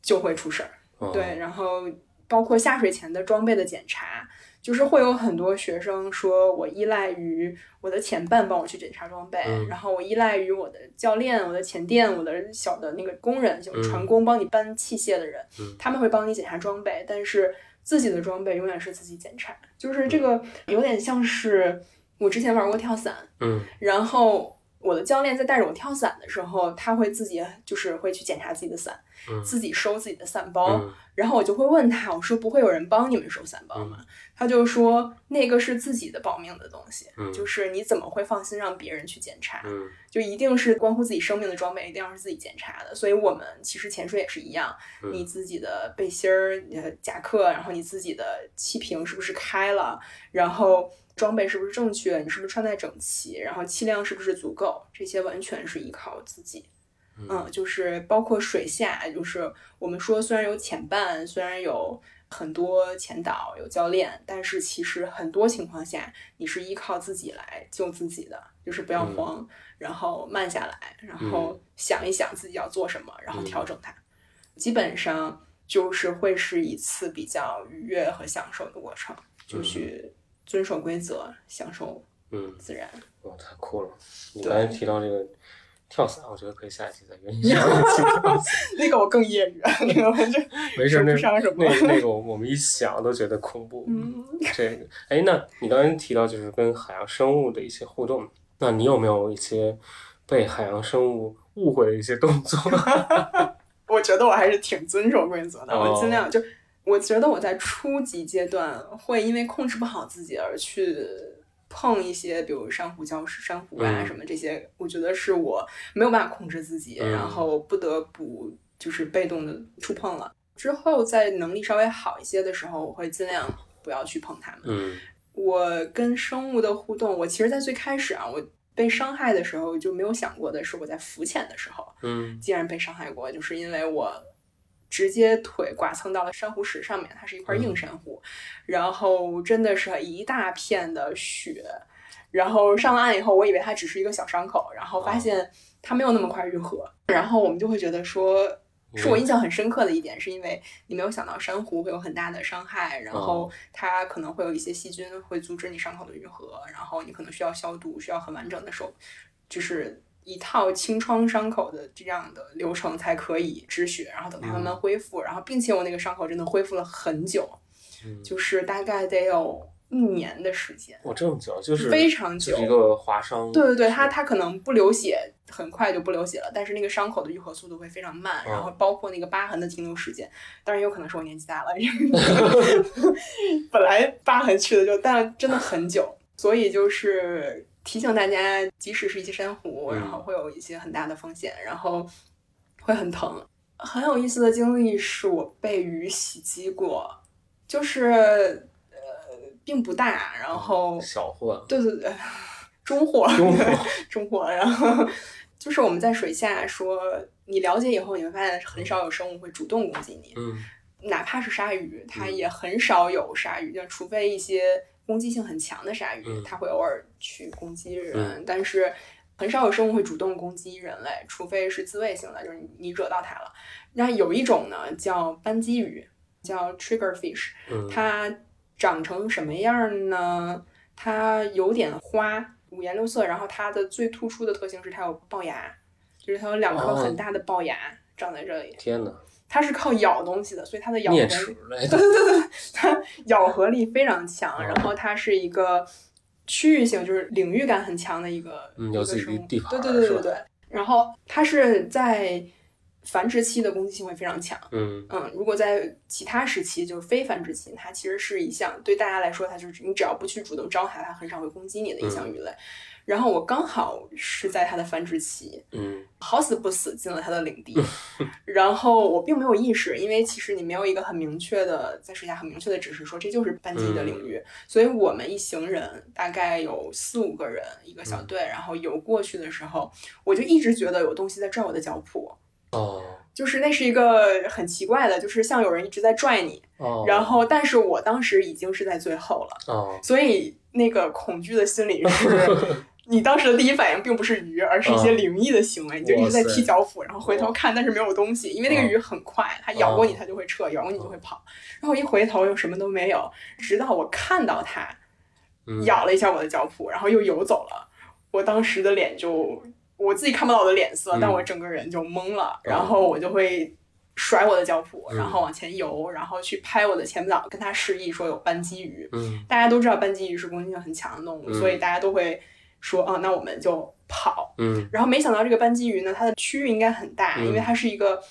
Speaker 2: 就会出事儿。
Speaker 1: 哦
Speaker 2: 对，然后包括下水前的装备的检查，就是会有很多学生说我依赖于我的前伴帮我去检查装备，
Speaker 1: 嗯。
Speaker 2: 然后我依赖于我的教练、我的前店、我的小的那个工人，就是
Speaker 1: 嗯。
Speaker 2: 船工帮你搬器械的人，
Speaker 1: 嗯。
Speaker 2: 他们会帮你检查装备，但是自己的装备永远是自己检查，就是这个有点像是我之前玩过跳伞，
Speaker 1: 嗯。
Speaker 2: 然后我的教练在带着我跳伞的时候，他会自己就是会去检查自己的伞，
Speaker 1: 嗯。
Speaker 2: 自己收自己的伞包，
Speaker 1: 嗯。
Speaker 2: 然后我就会问他，我说不会有人帮你们收伞包吗？他就说那个是自己的保命的东西，
Speaker 1: 嗯
Speaker 2: 就是你怎么会放心让别人去检查？
Speaker 1: 嗯
Speaker 2: 就一定是关乎自己生命的装备，一定要是自己检查的。所以我们其实潜水也是一样，
Speaker 1: 嗯
Speaker 2: 你自己的背心儿、呃夹克，然后你自己的气瓶是不是开了，然后装备是不是正确，你是不是穿戴整齐，然后气量是不是足够，这些完全是依靠自己。嗯，就是包括水下，就是我们说虽然有潜伴，虽然有很多潜导、有教练，但是其实很多情况下你是依靠自己来救自己的，就是不要
Speaker 1: 嗯。
Speaker 2: 慌，然后慢下来，然后想一想自己要做什么，然后调整它。基本上就是会是一次比较愉悦和享受的过程，就去遵守规则，享受
Speaker 1: 嗯，
Speaker 2: 自然。
Speaker 1: 哇，太酷了！你刚才提到这个跳伞，我觉得可以下一期再约你讲跳伞。
Speaker 2: 那个我更业余，那个我就
Speaker 1: 没事，
Speaker 2: 说
Speaker 1: 那那那个我们一想都觉得恐怖。
Speaker 2: 嗯。
Speaker 1: 这个，哎，那你刚才提到就是跟海洋生物的一些互动，那你有没有一些被海洋生物误会的一些动作？
Speaker 2: 我觉得我还是挺遵守规则的，
Speaker 1: 哦
Speaker 2: 我尽量就，我觉得我在初级阶段会因为控制不好自己而去碰一些，比如珊瑚礁石、珊瑚啊
Speaker 1: 嗯
Speaker 2: 什么这些，我觉得是我没有办法控制自己，
Speaker 1: 嗯
Speaker 2: 然后不得不就是被动的触碰了。之后在能力稍微好一些的时候，我会尽量不要去碰它们。
Speaker 1: 嗯
Speaker 2: 我跟生物的互动，我其实，在最开始啊，我被伤害的时候就没有想过的是我在浮潜的时候。
Speaker 1: 嗯
Speaker 2: 竟然被伤害过，就是因为我直接腿剐蹭到了珊瑚石上面，它是一块硬珊瑚，然后真的是一大片的血，然后上了岸以后，我以为它只是一个小伤口，然后发现它没有那么快愈合，然后我们就会觉得说。是我印象很深刻的一点，是因为你没有想到珊瑚会有很大的伤害，然后它可能会有一些细菌会阻止你伤口的愈合，然后你可能需要消毒，需要很完整的手，就是一套清创伤口的这样的流程才可以止血，然后等它慢慢恢复，然后并且我那个伤口真的恢复了很久，
Speaker 1: 嗯，
Speaker 2: 就是大概得有一年的时间，
Speaker 1: 我这么久就是
Speaker 2: 非常久
Speaker 1: 一个划伤。
Speaker 2: 对对对，它它可能不流血，很快就不流血了，但是那个伤口的愈合速度会非常慢，
Speaker 1: 哦
Speaker 2: 然后包括那个疤痕的停留时间，当然有可能是我年纪大了，本来疤痕去的就，但真的很久，所以就是提醒大家，即使是一些珊瑚，
Speaker 1: 嗯
Speaker 2: 然后会有一些很大的风险，然后会很疼。很有意思的经历是我被鱼袭击过，就是呃并不大，然后
Speaker 1: 小货。
Speaker 2: 对对对，中货，
Speaker 1: 中货
Speaker 2: 中货。然后就是我们在水下说，你了解以后，你会发现很少有生物会主动攻击你，
Speaker 1: 嗯
Speaker 2: 哪怕是鲨鱼，它
Speaker 1: 嗯
Speaker 2: 也很少有鲨鱼，就除非一些攻击性很强的鲨鱼，
Speaker 1: 嗯
Speaker 2: 它会偶尔去攻击人，
Speaker 1: 嗯
Speaker 2: 但是很少有生物会主动攻击人类，除非是自卫性的，就是你你惹到它了。那有一种呢叫斑鸡鱼，叫 trigger fish，
Speaker 1: 嗯，
Speaker 2: 它长成什么样呢？它有点花，五颜六色，然后它的最突出的特性是它有龅牙，就是它有两颗
Speaker 1: 哦
Speaker 2: 很大的龅牙长在这里。
Speaker 1: 天哪，
Speaker 2: 它是靠咬东西的，所以它的咬合
Speaker 1: 啮齿
Speaker 2: 力，
Speaker 1: 类的，
Speaker 2: 它咬合力非常强。
Speaker 1: 哦
Speaker 2: 然后它是一个区域性，就是领域感很强的一个，
Speaker 1: 嗯有自己
Speaker 2: 一个生物
Speaker 1: 地盘
Speaker 2: 对对对对对。然后它是在繁殖期的攻击性会非常强。
Speaker 1: 嗯
Speaker 2: 嗯，如果在其他时期，就是非繁殖期，它其实是一项对大家来说，它就是你只要不去主动招它，它很少会攻击你的一项鱼类。然后我刚好是在它的繁殖期，
Speaker 1: 嗯。
Speaker 2: 好死不死进了它的领地，然后我并没有意识，因为其实你没有一个很明确的在水下很明确的指示说这就是班级的领域，所以我们一行人大概有四五个人一个小队，然后游过去的时候，我就一直觉得有东西在拽我的脚蹼。
Speaker 1: 哦。
Speaker 2: 就是那是一个很奇怪的，就是像有人一直在拽你，
Speaker 1: 哦，
Speaker 2: 然后但是我当时已经是在最后了，
Speaker 1: 哦。
Speaker 2: 所以那个恐惧的心理是，你当时的第一反应并不是鱼，而是一些灵异的行为，你就一直在踢脚蹼，然后回头看，但是没有东西，因为那个鱼很快，它咬过你它就会撤，咬过你就会跑，然后一回头又什么都没有，直到我看到它
Speaker 1: 嗯。
Speaker 2: 咬了一下我的脚蹼，然后又游走了，我当时的脸就我自己看不到我的脸色，
Speaker 1: 嗯
Speaker 2: 但我整个人就懵了，然后我就会。甩我的脚蹼，
Speaker 1: 嗯。
Speaker 2: 然后往前游，然后去拍我的前脚，跟他示意说有斑鸡鱼。
Speaker 1: 嗯。
Speaker 2: 大家都知道斑鸡鱼是攻击性很强的动物，
Speaker 1: 嗯。
Speaker 2: 所以大家都会说，啊，那我们就跑。
Speaker 1: 嗯
Speaker 2: 然后没想到这个班机鱼呢，它的区域应该很大，
Speaker 1: 嗯
Speaker 2: 因为它是一个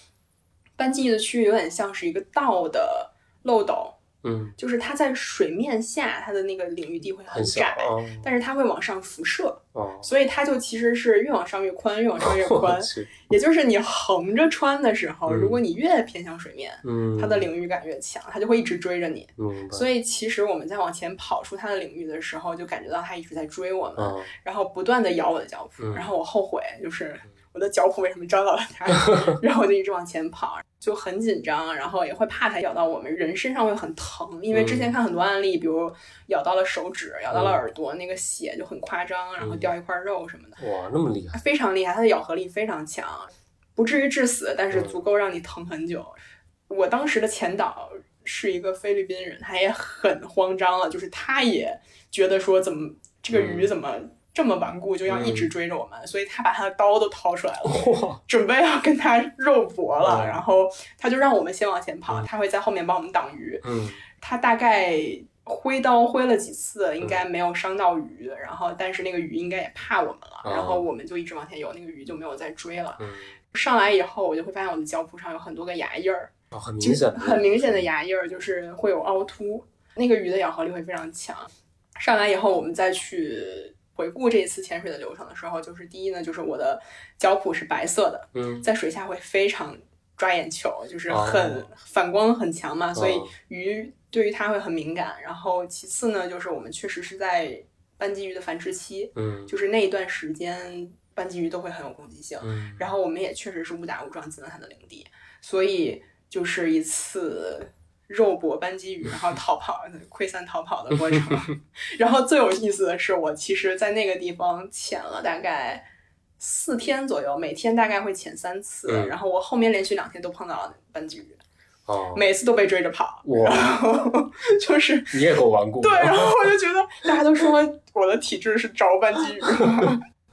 Speaker 2: 班机鱼的区域有点像是一个道的漏斗，
Speaker 1: 嗯，
Speaker 2: 就是它在水面下，它的那个领域地会
Speaker 1: 很小
Speaker 2: 窄，
Speaker 1: 哦
Speaker 2: 但是它会往上辐射，
Speaker 1: 哦，
Speaker 2: 所以它就其实是越往上越宽，越往上越宽也就是你横着穿的时候，
Speaker 1: 嗯。
Speaker 2: 如果你越偏向水面，
Speaker 1: 嗯，
Speaker 2: 它的领域感越强，它就会一直追着你。所以其实我们在往前跑出它的领域的时候，就感觉到它一直在追我们，
Speaker 1: 哦。
Speaker 2: 然后不断的咬我的脚蹼，
Speaker 1: 嗯。
Speaker 2: 然后我后悔，就是我的脚蹼为什么招到了它，然后我就一直往前跑，就很紧张，然后也会怕它咬到我们，人身上会很疼，因为之前看很多案例，比如咬到了手指，咬到了耳朵，那个血就很夸张，然后掉一块肉什么的，
Speaker 1: 哇，那么厉害，
Speaker 2: 非常厉害，它的咬合力非常强，不至于致死，但是
Speaker 1: 嗯。
Speaker 2: 足够让你疼很久。我当时的前导是一个菲律宾人，他也很慌张了，就是他也觉得说怎么这个鱼
Speaker 1: 嗯。
Speaker 2: 怎么这么顽固，就要一直追着我们，所以他把他的刀都掏出来了，准备要跟他肉搏了。
Speaker 1: 嗯
Speaker 2: 然后他就让我们先往前跑，
Speaker 1: 嗯
Speaker 2: 他会在后面帮我们挡鱼。
Speaker 1: 嗯
Speaker 2: 他大概挥刀挥了几次，应该没有伤到鱼，然后但是那个鱼应该也怕我们了，
Speaker 1: 哦
Speaker 2: 然后我们就一直往前游，那个鱼就没有再追了。
Speaker 1: 嗯，
Speaker 2: 上来以后，我就会发现我的脚蹼上有很多个牙印儿，
Speaker 1: 哦，很明显，
Speaker 2: 很明显的牙印儿，就是会有凹凸。那个鱼的咬合力会非常强。上来以后，我们再去回顾这一次潜水的流程的时候，就是第一呢，就是我的脚蹼是白色的，
Speaker 1: 嗯。
Speaker 2: 在水下会非常抓眼球，就是
Speaker 1: 哦。
Speaker 2: 很、反光很强嘛，所以
Speaker 1: 哦。
Speaker 2: 鱼对于它会很敏感。然后其次呢，就是我们确实是在斑鸡鱼的繁殖期，
Speaker 1: 嗯。
Speaker 2: 就是那一段时间斑鸡鱼都会很有攻击性。
Speaker 1: 嗯，
Speaker 2: 然后我们也确实是误打误撞进了它的领地，所以就是一次肉搏斑鸡鱼，然后逃跑、溃散逃跑的过程。然后最有意思的是，我其实在那个地方潜了大概四天左右，每天大概会潜三次，
Speaker 1: 嗯
Speaker 2: 然后我后面连续两天都碰到了斑鸡鱼，
Speaker 1: 哦，
Speaker 2: 每次都被追着跑，
Speaker 1: 哇
Speaker 2: 然后 就是
Speaker 1: 你也够顽固的，
Speaker 2: 对，然后我就觉得大家都说我的体质是招斑鸡鱼。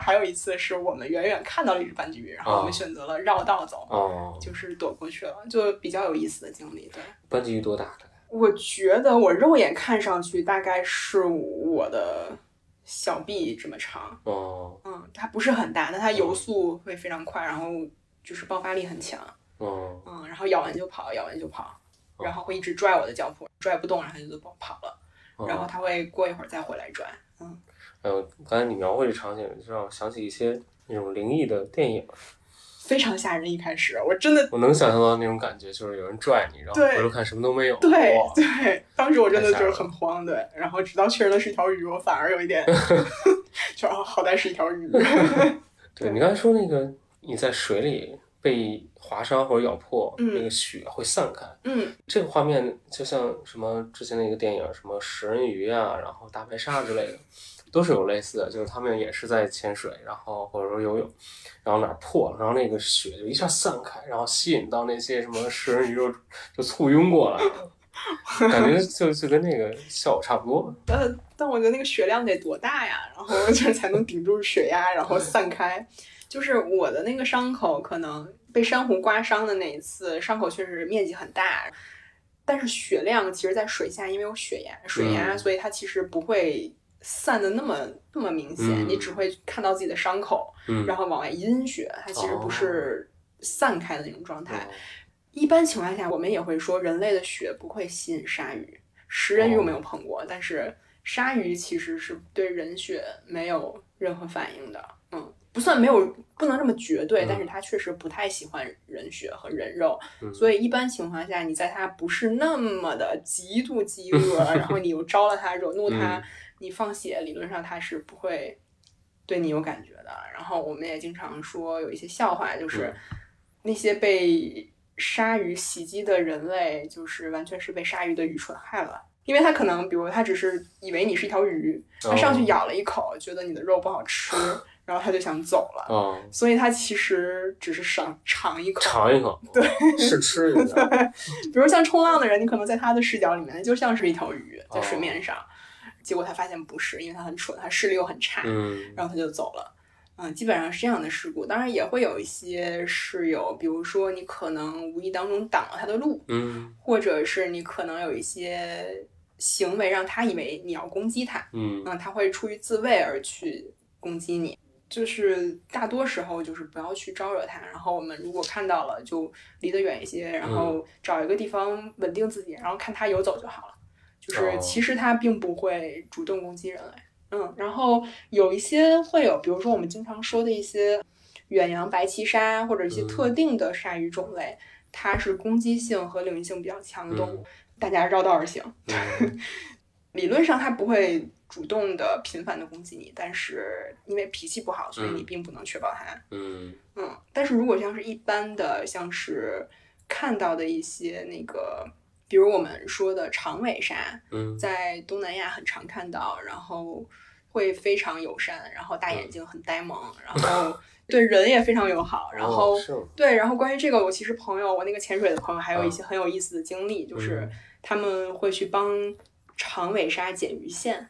Speaker 2: 还有一次是我们远远看到了一只斑鸡鱼，然后我们选择了绕道走，
Speaker 1: 哦，
Speaker 2: 就是躲过去了，就比较有意思的经历。对，
Speaker 1: 斑鸡鱼多大？的
Speaker 2: 我觉得我肉眼看上去大概是我的小臂这么长，
Speaker 1: 哦。
Speaker 2: 嗯，它不是很大，但它游速会非常快，然后就是爆发力很强，
Speaker 1: 哦。
Speaker 2: 嗯，然后咬完就跑，咬完就跑，然后会一直拽我的脚蹼，拽不动，然后它就跑跑了，
Speaker 1: 哦，
Speaker 2: 然后它会过一会儿再回来拽，嗯。
Speaker 1: 还有刚才你描绘这场景，就让我想起一些那种灵异的电影，
Speaker 2: 非常吓人。一开始我真的
Speaker 1: 我能想象到那种感觉，就是有人拽你，然后回头看什么都没有，
Speaker 2: 对对，当时我真的就是很慌，对，然后直到确认了是一条鱼，我反而有一点 就哦好歹是一条鱼。
Speaker 1: 对你刚才说那个你在水里被划伤或者咬破，
Speaker 2: 嗯
Speaker 1: 那个血会散开，
Speaker 2: 嗯，
Speaker 1: 这个画面就像什么之前那个电影，什么食人鱼啊，然后大白鲨之类的，都是有类似的，就是他们也是在潜水，然后或者说游泳，然后哪儿破了，然后那个血就一下散开，然后吸引到那些什么食人鱼就就簇拥过来了，感觉就就跟那个效果差不多。
Speaker 2: 但但我觉得那个血量得多大呀，然后就是才能顶住血压，然后散开。就是我的那个伤口，可能被珊瑚刮伤的那一次，伤口确实面积很大，但是血量其实，在水下因为有血压，水压，
Speaker 1: 嗯
Speaker 2: 所以它其实不会散的那么那么明显，
Speaker 1: 嗯
Speaker 2: 你只会看到自己的伤口，
Speaker 1: 嗯，
Speaker 2: 然后往外阴血，它其实不是散开的那种状态。
Speaker 1: 哦
Speaker 2: 一般情况下，我们也会说人类的血不会吸引鲨鱼。食人鱼我没有碰过，但是鲨鱼其实是对人血没有任何反应的。嗯，不算没有，不能这么绝对，
Speaker 1: 嗯
Speaker 2: 但是它确实不太喜欢人血和人肉，
Speaker 1: 嗯
Speaker 2: 所以一般情况下，你在它不是那么的极度饥饿，然后你又招了它，惹怒它，
Speaker 1: 嗯
Speaker 2: 你放血，理论上它是不会对你有感觉的。然后我们也经常说有一些笑话，就是
Speaker 1: 嗯
Speaker 2: 那些被鲨鱼袭击的人类，就是完全是被鲨鱼的愚蠢害了。因为它可能，比如它只是以为你是一条鱼，它上去咬了一口，觉得你的肉不好吃，然后它就想走了。
Speaker 1: 哦，
Speaker 2: 所以它其实只是想尝一口。
Speaker 1: 尝一口，对，试吃一下，
Speaker 2: 比如像冲浪的人，你可能在他的视角里面，就像是一条鱼在水
Speaker 1: 哦
Speaker 2: 面上，结果他发现不是，因为他很蠢，他视力又很差，
Speaker 1: 嗯
Speaker 2: 然后他就走了。嗯，基本上是这样的事故，当然也会有一些是有，比如说你可能无意当中挡了他的路，
Speaker 1: 嗯
Speaker 2: 或者是你可能有一些行为让他以为你要攻击他，
Speaker 1: 嗯
Speaker 2: 嗯，他会出于自卫而去攻击你。就是大多时候就是不要去招惹他，然后我们如果看到了就离得远一些，然后找一个地方稳定自己，然后看他游走就好了。就是
Speaker 1: 哦
Speaker 2: 其实它并不会主动攻击人类，嗯，然后有一些会有，比如说我们经常说的一些远洋白鳍鲨或者一些
Speaker 1: 嗯
Speaker 2: 特定的鲨鱼种类，它是攻击性和领域性比较强的动物，大家绕道而行。
Speaker 1: 嗯
Speaker 2: 理论上它不会主动的频繁的攻击你，但是因为脾气不好，所以你
Speaker 1: 嗯
Speaker 2: 并不能确保它。
Speaker 1: 嗯
Speaker 2: 嗯，但是如果像是一般的，像是看到的一些那个，比如我们说的长尾鲨，
Speaker 1: 嗯。
Speaker 2: 在东南亚很常看到，然后会非常友善，然后大眼睛很呆萌，然后 对人也非常友好，然后
Speaker 1: 哦
Speaker 2: 对，然后关于这个，我其实朋友，我那个潜水的朋友还有一些很有意思的经历，就是
Speaker 1: 嗯
Speaker 2: 他们会去帮长尾鲨剪鱼线，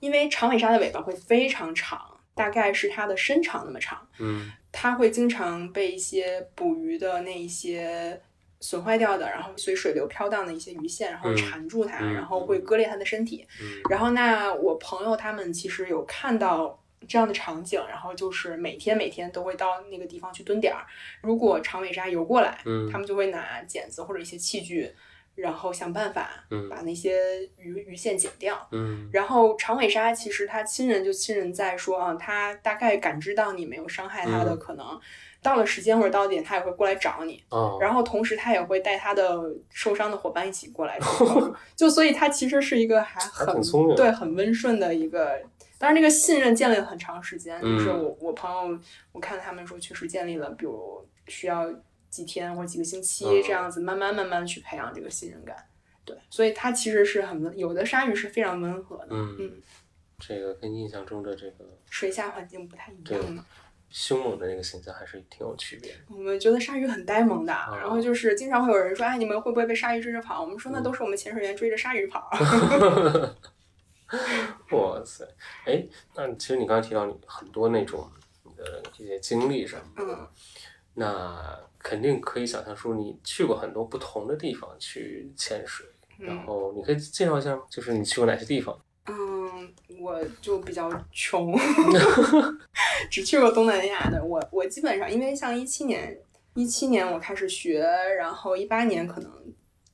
Speaker 2: 因为长尾鲨的尾巴会非常长，大概是它的身长那么长，
Speaker 1: 嗯。
Speaker 2: 它会经常被一些捕鱼的那一些损坏掉的，然后随水流飘荡的一些鱼线，然后
Speaker 1: 嗯
Speaker 2: 缠住它，
Speaker 1: 嗯
Speaker 2: 然后会割裂它的身体。
Speaker 1: 嗯
Speaker 2: 然后那我朋友他们其实有看到这样的场景，然后就是每天每天都会到那个地方去蹲点儿。如果长尾鲨游过来，
Speaker 1: 嗯
Speaker 2: 他们就会拿剪子或者一些器具，然后想办法
Speaker 1: 嗯
Speaker 2: 把那些鱼鱼线剪掉。
Speaker 1: 嗯
Speaker 2: 然后长尾鲨其实它亲人就亲人在说啊，它大概感知到你没有伤害它的
Speaker 1: 嗯
Speaker 2: 可能，到了时间或者到点，他也会过来找你。
Speaker 1: 哦，
Speaker 2: 然后同时他也会带他的受伤的伙伴一起过来，就所以他其实是一个还
Speaker 1: 还
Speaker 2: 很
Speaker 1: 挺聪明
Speaker 2: 对很温顺的一个。当然，这个信任建立了很长时间，就是
Speaker 1: 嗯
Speaker 2: 我我朋友，我看他们说确实建立了，比如需要几天或者几个星期
Speaker 1: 嗯
Speaker 2: 这样子，慢慢慢慢去培养这个信任感。对，所以它其实是很温，有的鲨鱼是非常温和的，
Speaker 1: 嗯
Speaker 2: 嗯，
Speaker 1: 这个跟印象中的这个
Speaker 2: 水下环境不太一样嘛。
Speaker 1: 凶猛的那个形象还是挺有区别。
Speaker 2: 我们觉得鲨鱼很呆萌的，
Speaker 1: 哦
Speaker 2: 然后就是经常会有人说，哎，你们会不会被鲨鱼追着跑？我们说那
Speaker 1: 嗯
Speaker 2: 都是我们潜水员追着鲨鱼跑。
Speaker 1: 哇塞，哎，那其实你刚才提到你很多那种你的这些经历上，
Speaker 2: 嗯，
Speaker 1: 那肯定可以想象出你去过很多不同的地方去潜水，然
Speaker 2: 嗯
Speaker 1: 后你可以介绍一下吗？就是你去过哪些地方？
Speaker 2: 嗯，我就比较穷 只去过东南亚的。我我基本上因为像一七年，一七年我开始学，然后一八年可能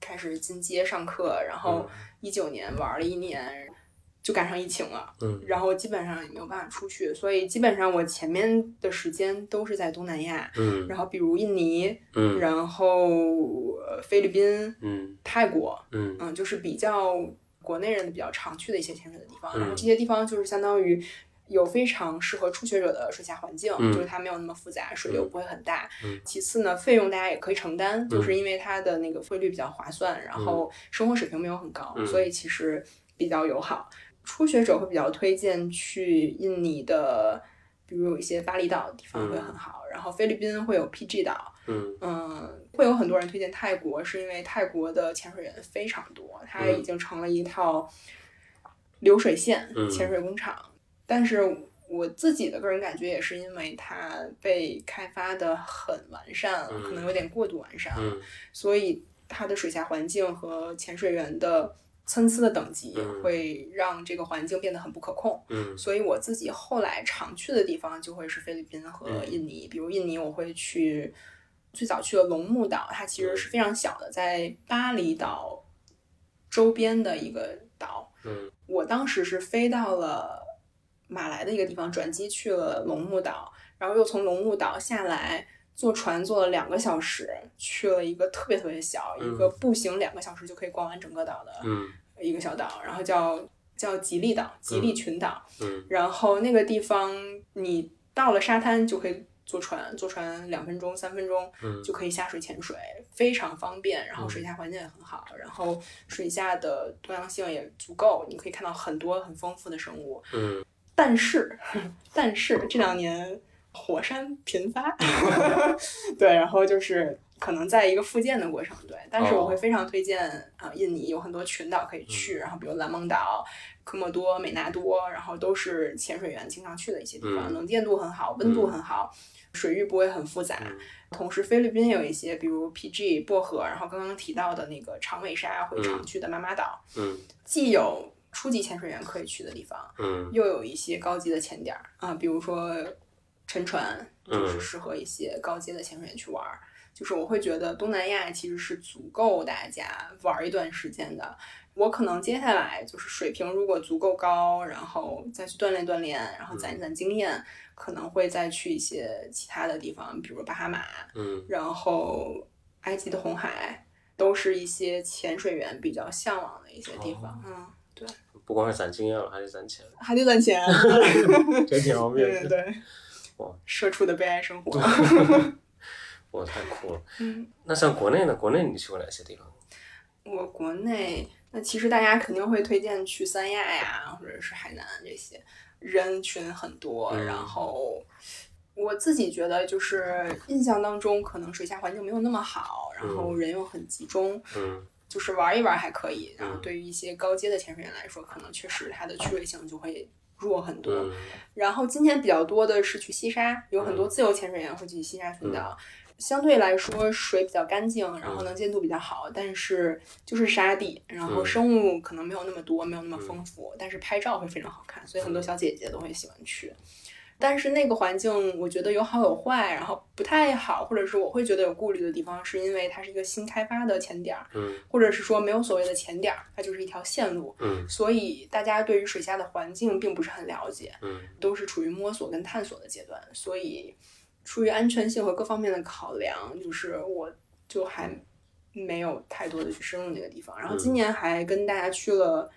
Speaker 2: 开始进阶上课，然后一九年玩了一年，就赶上疫情了。
Speaker 1: 嗯
Speaker 2: 然后基本上也没有办法出去，所以基本上我前面的时间都是在东南亚，
Speaker 1: 嗯
Speaker 2: 然后比如印尼，
Speaker 1: 嗯
Speaker 2: 然后呃菲律宾、
Speaker 1: 嗯
Speaker 2: 泰国，
Speaker 1: 嗯
Speaker 2: 嗯，就是比较国内人比较常去的一些潜水的地方。然后
Speaker 1: 嗯
Speaker 2: 这些地方就是相当于有非常适合初学者的水下环境，
Speaker 1: 嗯。
Speaker 2: 就是它没有那么复杂，水流不会很大。
Speaker 1: 嗯。
Speaker 2: 其次呢，费用大家也可以承担，就是因为它的那个汇率比较划算，然后生活水平没有很高，
Speaker 1: 嗯。
Speaker 2: 所以其实比较友好。初学者会比较推荐去印尼的，比如有一些巴厘岛的地方会很好，然后菲律宾会有 PG 岛，
Speaker 1: 嗯。
Speaker 2: 嗯，会有很多人推荐泰国，是因为泰国的潜水员非常多，它已经成了一套流水线
Speaker 1: 嗯。
Speaker 2: 潜水工厂。但是我自己的个人感觉也是因为它被开发的很完善可能有点过度完善所以它的水下环境和潜水员的参差的等级
Speaker 1: 嗯。
Speaker 2: 会让这个环境变得很不可控。
Speaker 1: 嗯。
Speaker 2: 所以我自己后来常去的地方就会是菲律宾和
Speaker 1: 嗯。
Speaker 2: 印尼，比如印尼我会去，最早去了龙目岛，它其实是非常小的，在巴厘岛周边的一个岛。
Speaker 1: 嗯
Speaker 2: 我当时是飞到了马来的一个地方，转机去了龙目岛，然后又从龙目岛下来。坐船坐了两个小时，去了一个特别特别小，
Speaker 1: 嗯
Speaker 2: 一个步行两个小时就可以逛完整个岛的
Speaker 1: 嗯
Speaker 2: 一个小岛，然后叫叫吉利岛，吉利群岛。
Speaker 1: 嗯
Speaker 2: 然后那个地方你到了沙滩就可以坐船，坐船两分钟、三分钟
Speaker 1: 嗯
Speaker 2: 就可以下水潜水，非常方便。然后水下环境也很好，然后水下的多样性也足够，你可以看到很多很丰富的生物。
Speaker 1: 嗯
Speaker 2: 但是，但是这两年火山频发，对，然后就是可能在一个复建的过程，对。但是我会非常推荐啊、呃印尼有很多群岛可以去，然后比如蓝蒙岛、科莫多、美纳多，然后都是潜水员经常去的一些地方，
Speaker 1: 嗯
Speaker 2: 能见度很好，温度很好，水域不会很复杂。
Speaker 1: 嗯
Speaker 2: 同时，菲律宾也有一些，比如 PG 薄荷，然后刚刚提到的那个长尾鲨会常去的妈妈岛，
Speaker 1: 嗯
Speaker 2: 既有初级潜水员可以去的地方，
Speaker 1: 嗯
Speaker 2: 又有一些高级的潜点儿啊，比如说沉船，就是
Speaker 1: 嗯
Speaker 2: 适合一些高阶的潜水员去玩儿。就是我会觉得东南亚其实是足够大家玩儿一段时间的。我可能接下来就是水平如果足够高，然后再去锻炼锻炼，然后攒一攒经验，可能会再去一些其他的地方，比如巴哈马，
Speaker 1: 嗯
Speaker 2: 然后埃及的红海，都是一些潜水员比较向往的一些地方。嗯，对，
Speaker 1: 不光是攒经验了，还得攒钱，
Speaker 2: 还得攒钱。
Speaker 1: 真挺方便的。
Speaker 2: 对对对
Speaker 1: 哇，
Speaker 2: 社畜的悲哀生活。
Speaker 1: 哇，太酷了！
Speaker 2: 嗯，
Speaker 1: 那像国内呢？国内你去过哪些地方？
Speaker 2: 我国内那其实大家肯定会推荐去三亚呀，或者是海南这些，人群很多，
Speaker 1: 嗯
Speaker 2: 然后。我自己觉得，就是印象当中，可能水下环境没有那么好，然后人又很集中，
Speaker 1: 嗯
Speaker 2: 就是玩一玩还可以。然后
Speaker 1: 嗯
Speaker 2: 对于一些高阶的潜水员来说，可能确实它的趣味性就会弱很多。
Speaker 1: 嗯
Speaker 2: 然后今天比较多的是去西沙，有很多自由潜水员会去西沙群岛。相对来说水比较干净，然后能见度比较好，但是就是沙地，然后
Speaker 1: 嗯。
Speaker 2: 生物可能没有那么多，没有那么丰富，但是拍照会非常好看，所以很多小姐姐都会喜欢去。但是那个环境，我觉得有好有坏，然后不太好，或者是我会觉得有顾虑的地方，是因为它是一个新开发的潜点儿，
Speaker 1: 嗯
Speaker 2: 或者是说没有所谓的潜点儿，它就是一条线路，
Speaker 1: 嗯。
Speaker 2: 所以大家对于水下的环境并不是很了解。
Speaker 1: 嗯。
Speaker 2: 都是处于摸索跟探索的阶段，所以出于安全性和各方面的考量，就是我就还没有太多的去深入那个地方。然后今年还跟大家去了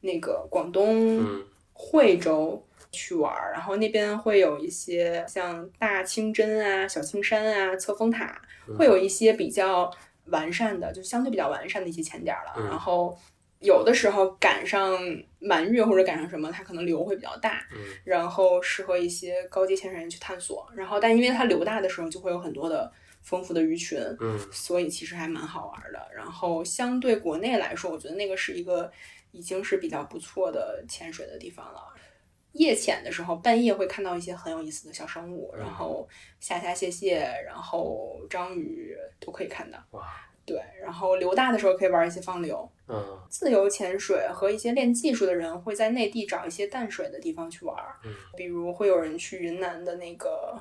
Speaker 2: 那个广东
Speaker 1: 嗯
Speaker 2: 惠州去玩儿，然后那边会有一些像大清真啊、小青山啊、侧峰塔，会有一些比较完善的，就相对比较完善的一些潜点儿了。
Speaker 1: 嗯
Speaker 2: 然后有的时候赶上满月或者赶上什么，它可能流会比较大，
Speaker 1: 嗯
Speaker 2: 然后适合一些高阶潜水员去探索。然后，但因为它流大的时候，就会有很多的丰富的鱼群，
Speaker 1: 嗯
Speaker 2: 所以其实还蛮好玩的。然后相对国内来说，我觉得那个是一个已经是比较不错的潜水的地方了。夜潜的时候，半夜会看到一些很有意思的小生物，然后虾虾蟹蟹，然后章鱼都可以看到。
Speaker 1: 哇
Speaker 2: 对，然后流大的时候可以玩一些放流。
Speaker 1: 嗯。
Speaker 2: 自由潜水和一些练技术的人会在内地找一些淡水的地方去玩儿，
Speaker 1: 嗯。
Speaker 2: 比如会有人去云南的那个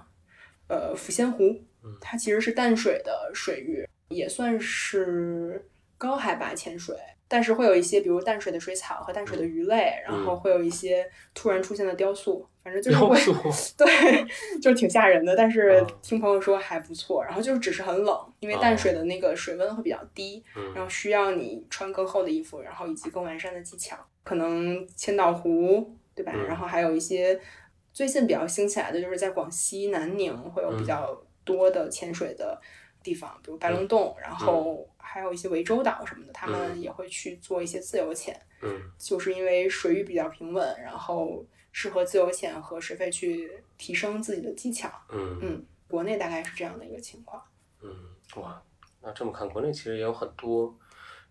Speaker 2: 呃抚仙湖
Speaker 1: 嗯，
Speaker 2: 它其实是淡水的水域，也算是高海拔潜水。但是会有一些，比如淡水的水草和淡水的鱼类，然后会有一些突然出现的雕塑，反正就是会 对，就是挺吓人的，但是
Speaker 1: 嗯
Speaker 2: 听朋友说还不错。然后就是只是很冷，因为淡水的那个水温会比较低，然
Speaker 1: 嗯
Speaker 2: 后需要你穿更厚的衣服，然后以及更完善的技巧。可能千岛湖，对吧？
Speaker 1: 嗯
Speaker 2: 然后还有一些最近比较兴起来的就是在广西南宁会有比较多的潜水的地方，比如白龙洞，然后还有一些涠洲岛什么的，他们也会去做一些自由潜，
Speaker 1: 嗯
Speaker 2: 就是因为水域比较平稳，然后适合自由潜和水肺去提升自己的技巧。
Speaker 1: 嗯
Speaker 2: 嗯，国内大概是这样的一个情况。
Speaker 1: 嗯，哇，那这么看，国内其实也有很多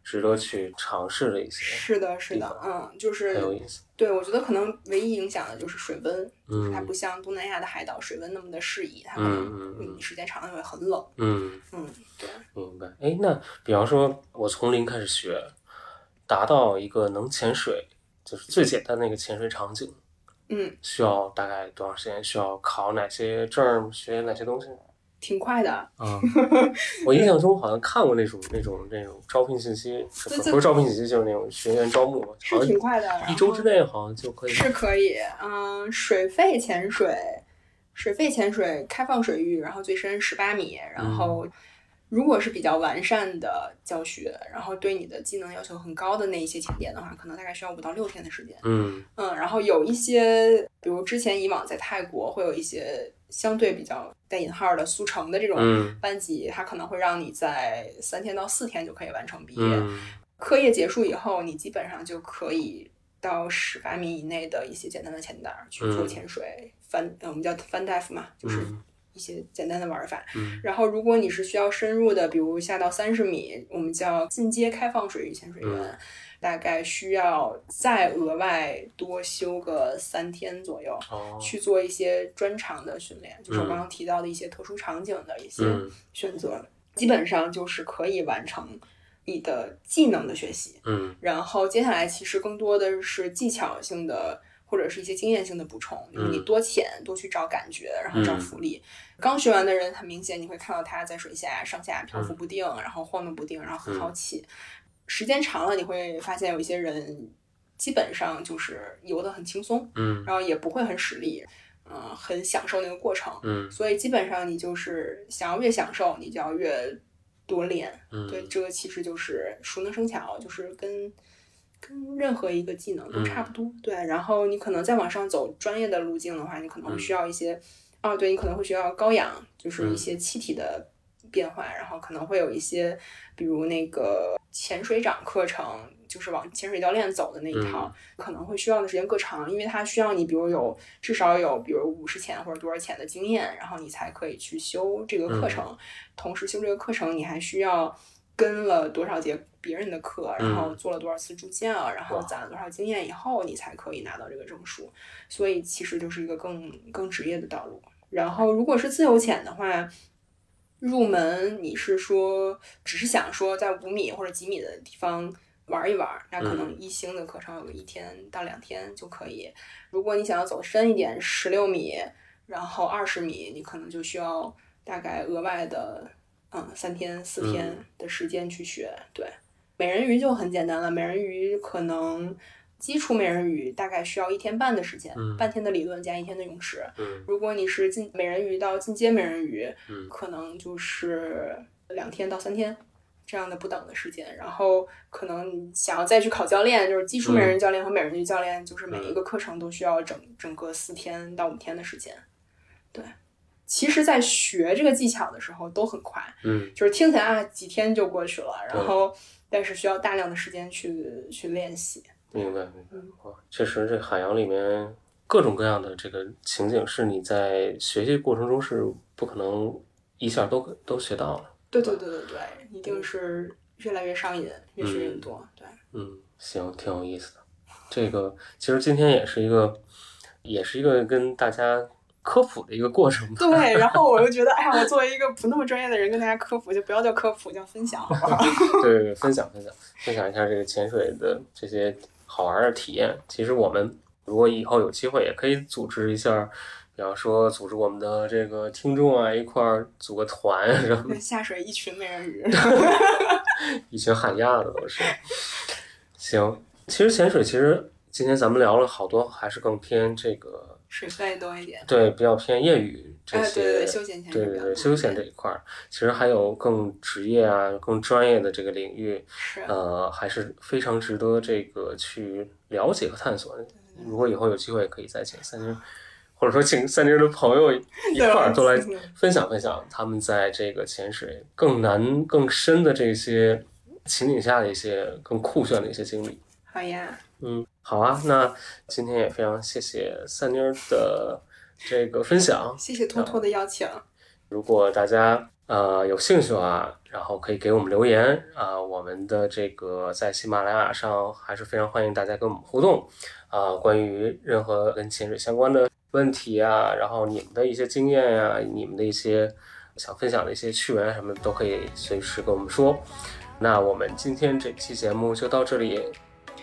Speaker 1: 值得去尝试的一些，
Speaker 2: 是的，是的，嗯，就是
Speaker 1: 很有意思。
Speaker 2: 对，我觉得可能唯一影响的就是水温，
Speaker 1: 嗯
Speaker 2: 它不像东南亚的海岛水温那么的适宜，它可
Speaker 1: 嗯
Speaker 2: 能
Speaker 1: 嗯
Speaker 2: 时间长了会很冷。
Speaker 1: 嗯，
Speaker 2: 嗯，对，
Speaker 1: 明白。哎，那比方说，我从零开始学，达到一个能潜水，就是最简单的一个潜水场景，
Speaker 2: 嗯，
Speaker 1: 需要大概多长时间？需要考哪些证儿？学哪些东西？
Speaker 2: 挺快的。
Speaker 1: 嗯，我印象中好像看过那种那种那种招聘信息，是不是招聘信息，就是那种学员招募，
Speaker 2: 挺快的，
Speaker 1: 一周之内好像就可以。
Speaker 2: 是可以。嗯，水肺潜水，水肺潜水开放水域，然后最深十八米，然
Speaker 1: 嗯
Speaker 2: 后。如果是比较完善的教学，然后对你的技能要求很高的那一些前点的话，可能大概需要五到六天的时间。
Speaker 1: 嗯。
Speaker 2: 嗯，然后有一些，比如之前以往在泰国会有一些相对比较带引号的速成的这种
Speaker 1: 嗯。
Speaker 2: 班级，它可能会让你在三天到四天就可以完成毕业。
Speaker 1: 嗯。
Speaker 2: 课业结束以后，你基本上就可以到十八米以内的一些简单的潜点儿去做
Speaker 1: 嗯。
Speaker 2: 潜水、翻，呃我们叫翻 dive 嘛，就是
Speaker 1: 嗯
Speaker 2: 一些简单的玩法。
Speaker 1: 嗯
Speaker 2: 然后，如果你是需要深入的，比如下到三十米，我们叫进阶开放水域潜水员，
Speaker 1: 嗯
Speaker 2: 大概需要再额外多修个三天左右，
Speaker 1: 哦
Speaker 2: 去做一些专长的训练，就是我
Speaker 1: 嗯
Speaker 2: 刚刚提到的一些特殊场景的一些
Speaker 1: 嗯
Speaker 2: 选择，基本上就是可以完成你的技能的学习。
Speaker 1: 嗯
Speaker 2: 然后接下来其实更多的是技巧性的。或者是一些经验性的补充，就是你
Speaker 1: 嗯
Speaker 2: 多潜，多去找感觉，然后找
Speaker 1: 嗯
Speaker 2: 浮力。刚学完的人，很明显你会看到他在水下上下漂
Speaker 1: 嗯
Speaker 2: 浮不定，然后晃动不定，然后很好奇。时间长了，你会发现有一些人基本上就是游得很轻松，
Speaker 1: 嗯
Speaker 2: 然后也不会很使力，嗯、很享受那个过程。
Speaker 1: 嗯
Speaker 2: 所以基本上你就是想要越享受，你就要越多练。
Speaker 1: 嗯，
Speaker 2: 对，这个其实就是熟能生巧，就是跟跟任何一个技能都差不多。对，然后你可能再往上走专业的路径的话，你可能会需要一些，哦，对你可能会需要高氧，就是一些气体的变化，然后可能会有一些，比如那个潜水长课程。就是往潜水教练走的那一套，可能会需要的时间更长，因为它需要你，比如有至少有，比如五十潜或者多少潜的经验，然后你才可以去修这个课程。同时修这个课程，你还需要跟了多少节别人的课，然后做了多少次助教，然后攒了多少经验以后，你才可以拿到这个证书。所以其实就是一个更更职业的道路。然后如果是自由潜的话，入门你是说只是想说在五米或者几米的地方。玩一玩，那可能一星的课程有个一天到两天就可以。如果你想要走深一点，十六米，然后二十米，你可能就需要大概额外的嗯三天四天的时间去学。对，美人鱼就很简单了，美人鱼可能基础美人鱼大概需要一天半的时间，
Speaker 1: 嗯
Speaker 2: 半天的理论加一天的泳池。
Speaker 1: 嗯
Speaker 2: 如果你是进美人鱼到进阶美人鱼，
Speaker 1: 嗯
Speaker 2: 可能就是两天到三天。这样的不等的时间，然后可能你想要再去考教练，就是基础美人鱼教练和美人鱼教练，就是每一个课程都需要整整个四天到五天的时间。对，其实，在学这个技巧的时候都很快，
Speaker 1: 嗯
Speaker 2: 就是听起来啊几天就过去了，然后但是需要大量的时间去去练习。
Speaker 1: 明白明白确实，这海洋里面各种各样的这个情景，是你在学习过程中是不可能一下都都学到了。
Speaker 2: 对对对对对，一定是越来越上瘾，越学越多。对，
Speaker 1: 嗯，行，挺有意思的。这个其实今天也是一个，也是一个跟大家科普的一个过程吧。
Speaker 2: 对，然后我又觉得，哎呀，我作为一个不那么专业的人，跟大家科普，就不要叫科普，叫分享，好不好？
Speaker 1: 对对对，分享分享分享一下这个潜水的这些好玩的体验。其实我们如果以后有机会，也可以组织一下，比方说组织我们的这个听众啊一块儿组个团啊什么的，
Speaker 2: 下水一群美人鱼。
Speaker 1: 一群喊鸭的都是。行，其实潜水其实今天咱们聊了好多，还是更偏这个
Speaker 2: 水费多一点。
Speaker 1: 对比较偏业余这
Speaker 2: 哎，
Speaker 1: 些。
Speaker 2: 对对对，休闲
Speaker 1: 这一块儿，其实还有更职业啊、更专业的这个领域，
Speaker 2: 是
Speaker 1: 呃，还是非常值得这个去了解和探索的。如果以后有机会，可以再请三金或者说请三妮儿的朋友一 块儿都来分享分享他们在这个潜水更难更深的这些情景下的一些更酷炫的一些经历。
Speaker 2: 好呀，
Speaker 1: 嗯，好啊，那今天也非常谢谢三妮儿的这个分享。
Speaker 2: 谢谢托托的邀请。
Speaker 1: 如果大家呃有兴趣啊，然后可以给我们留言啊、我们的这个在喜马拉雅上还是非常欢迎大家跟我们互动啊、关于任何跟潜水相关的问题啊，然后你们的一些经验呀、你们的一些想分享的一些趣闻啊什么的，都可以随时跟我们说。那我们今天这期节目就到这里，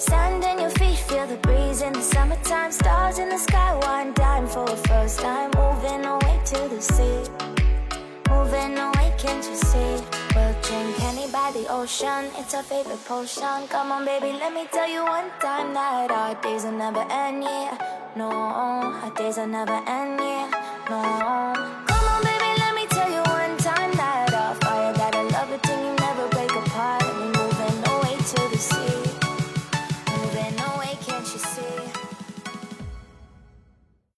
Speaker 3: Sand in your feet, feel the breeze in the summertime. Stars in the sky, one dime for a first time. Moving away to the sea. Moving away, can't you see? We'll drink honey by the ocean. It's our favorite potion. Come on, baby, let me tell you one time that our days will never end, yeah. No, our days will never end, yeah. No.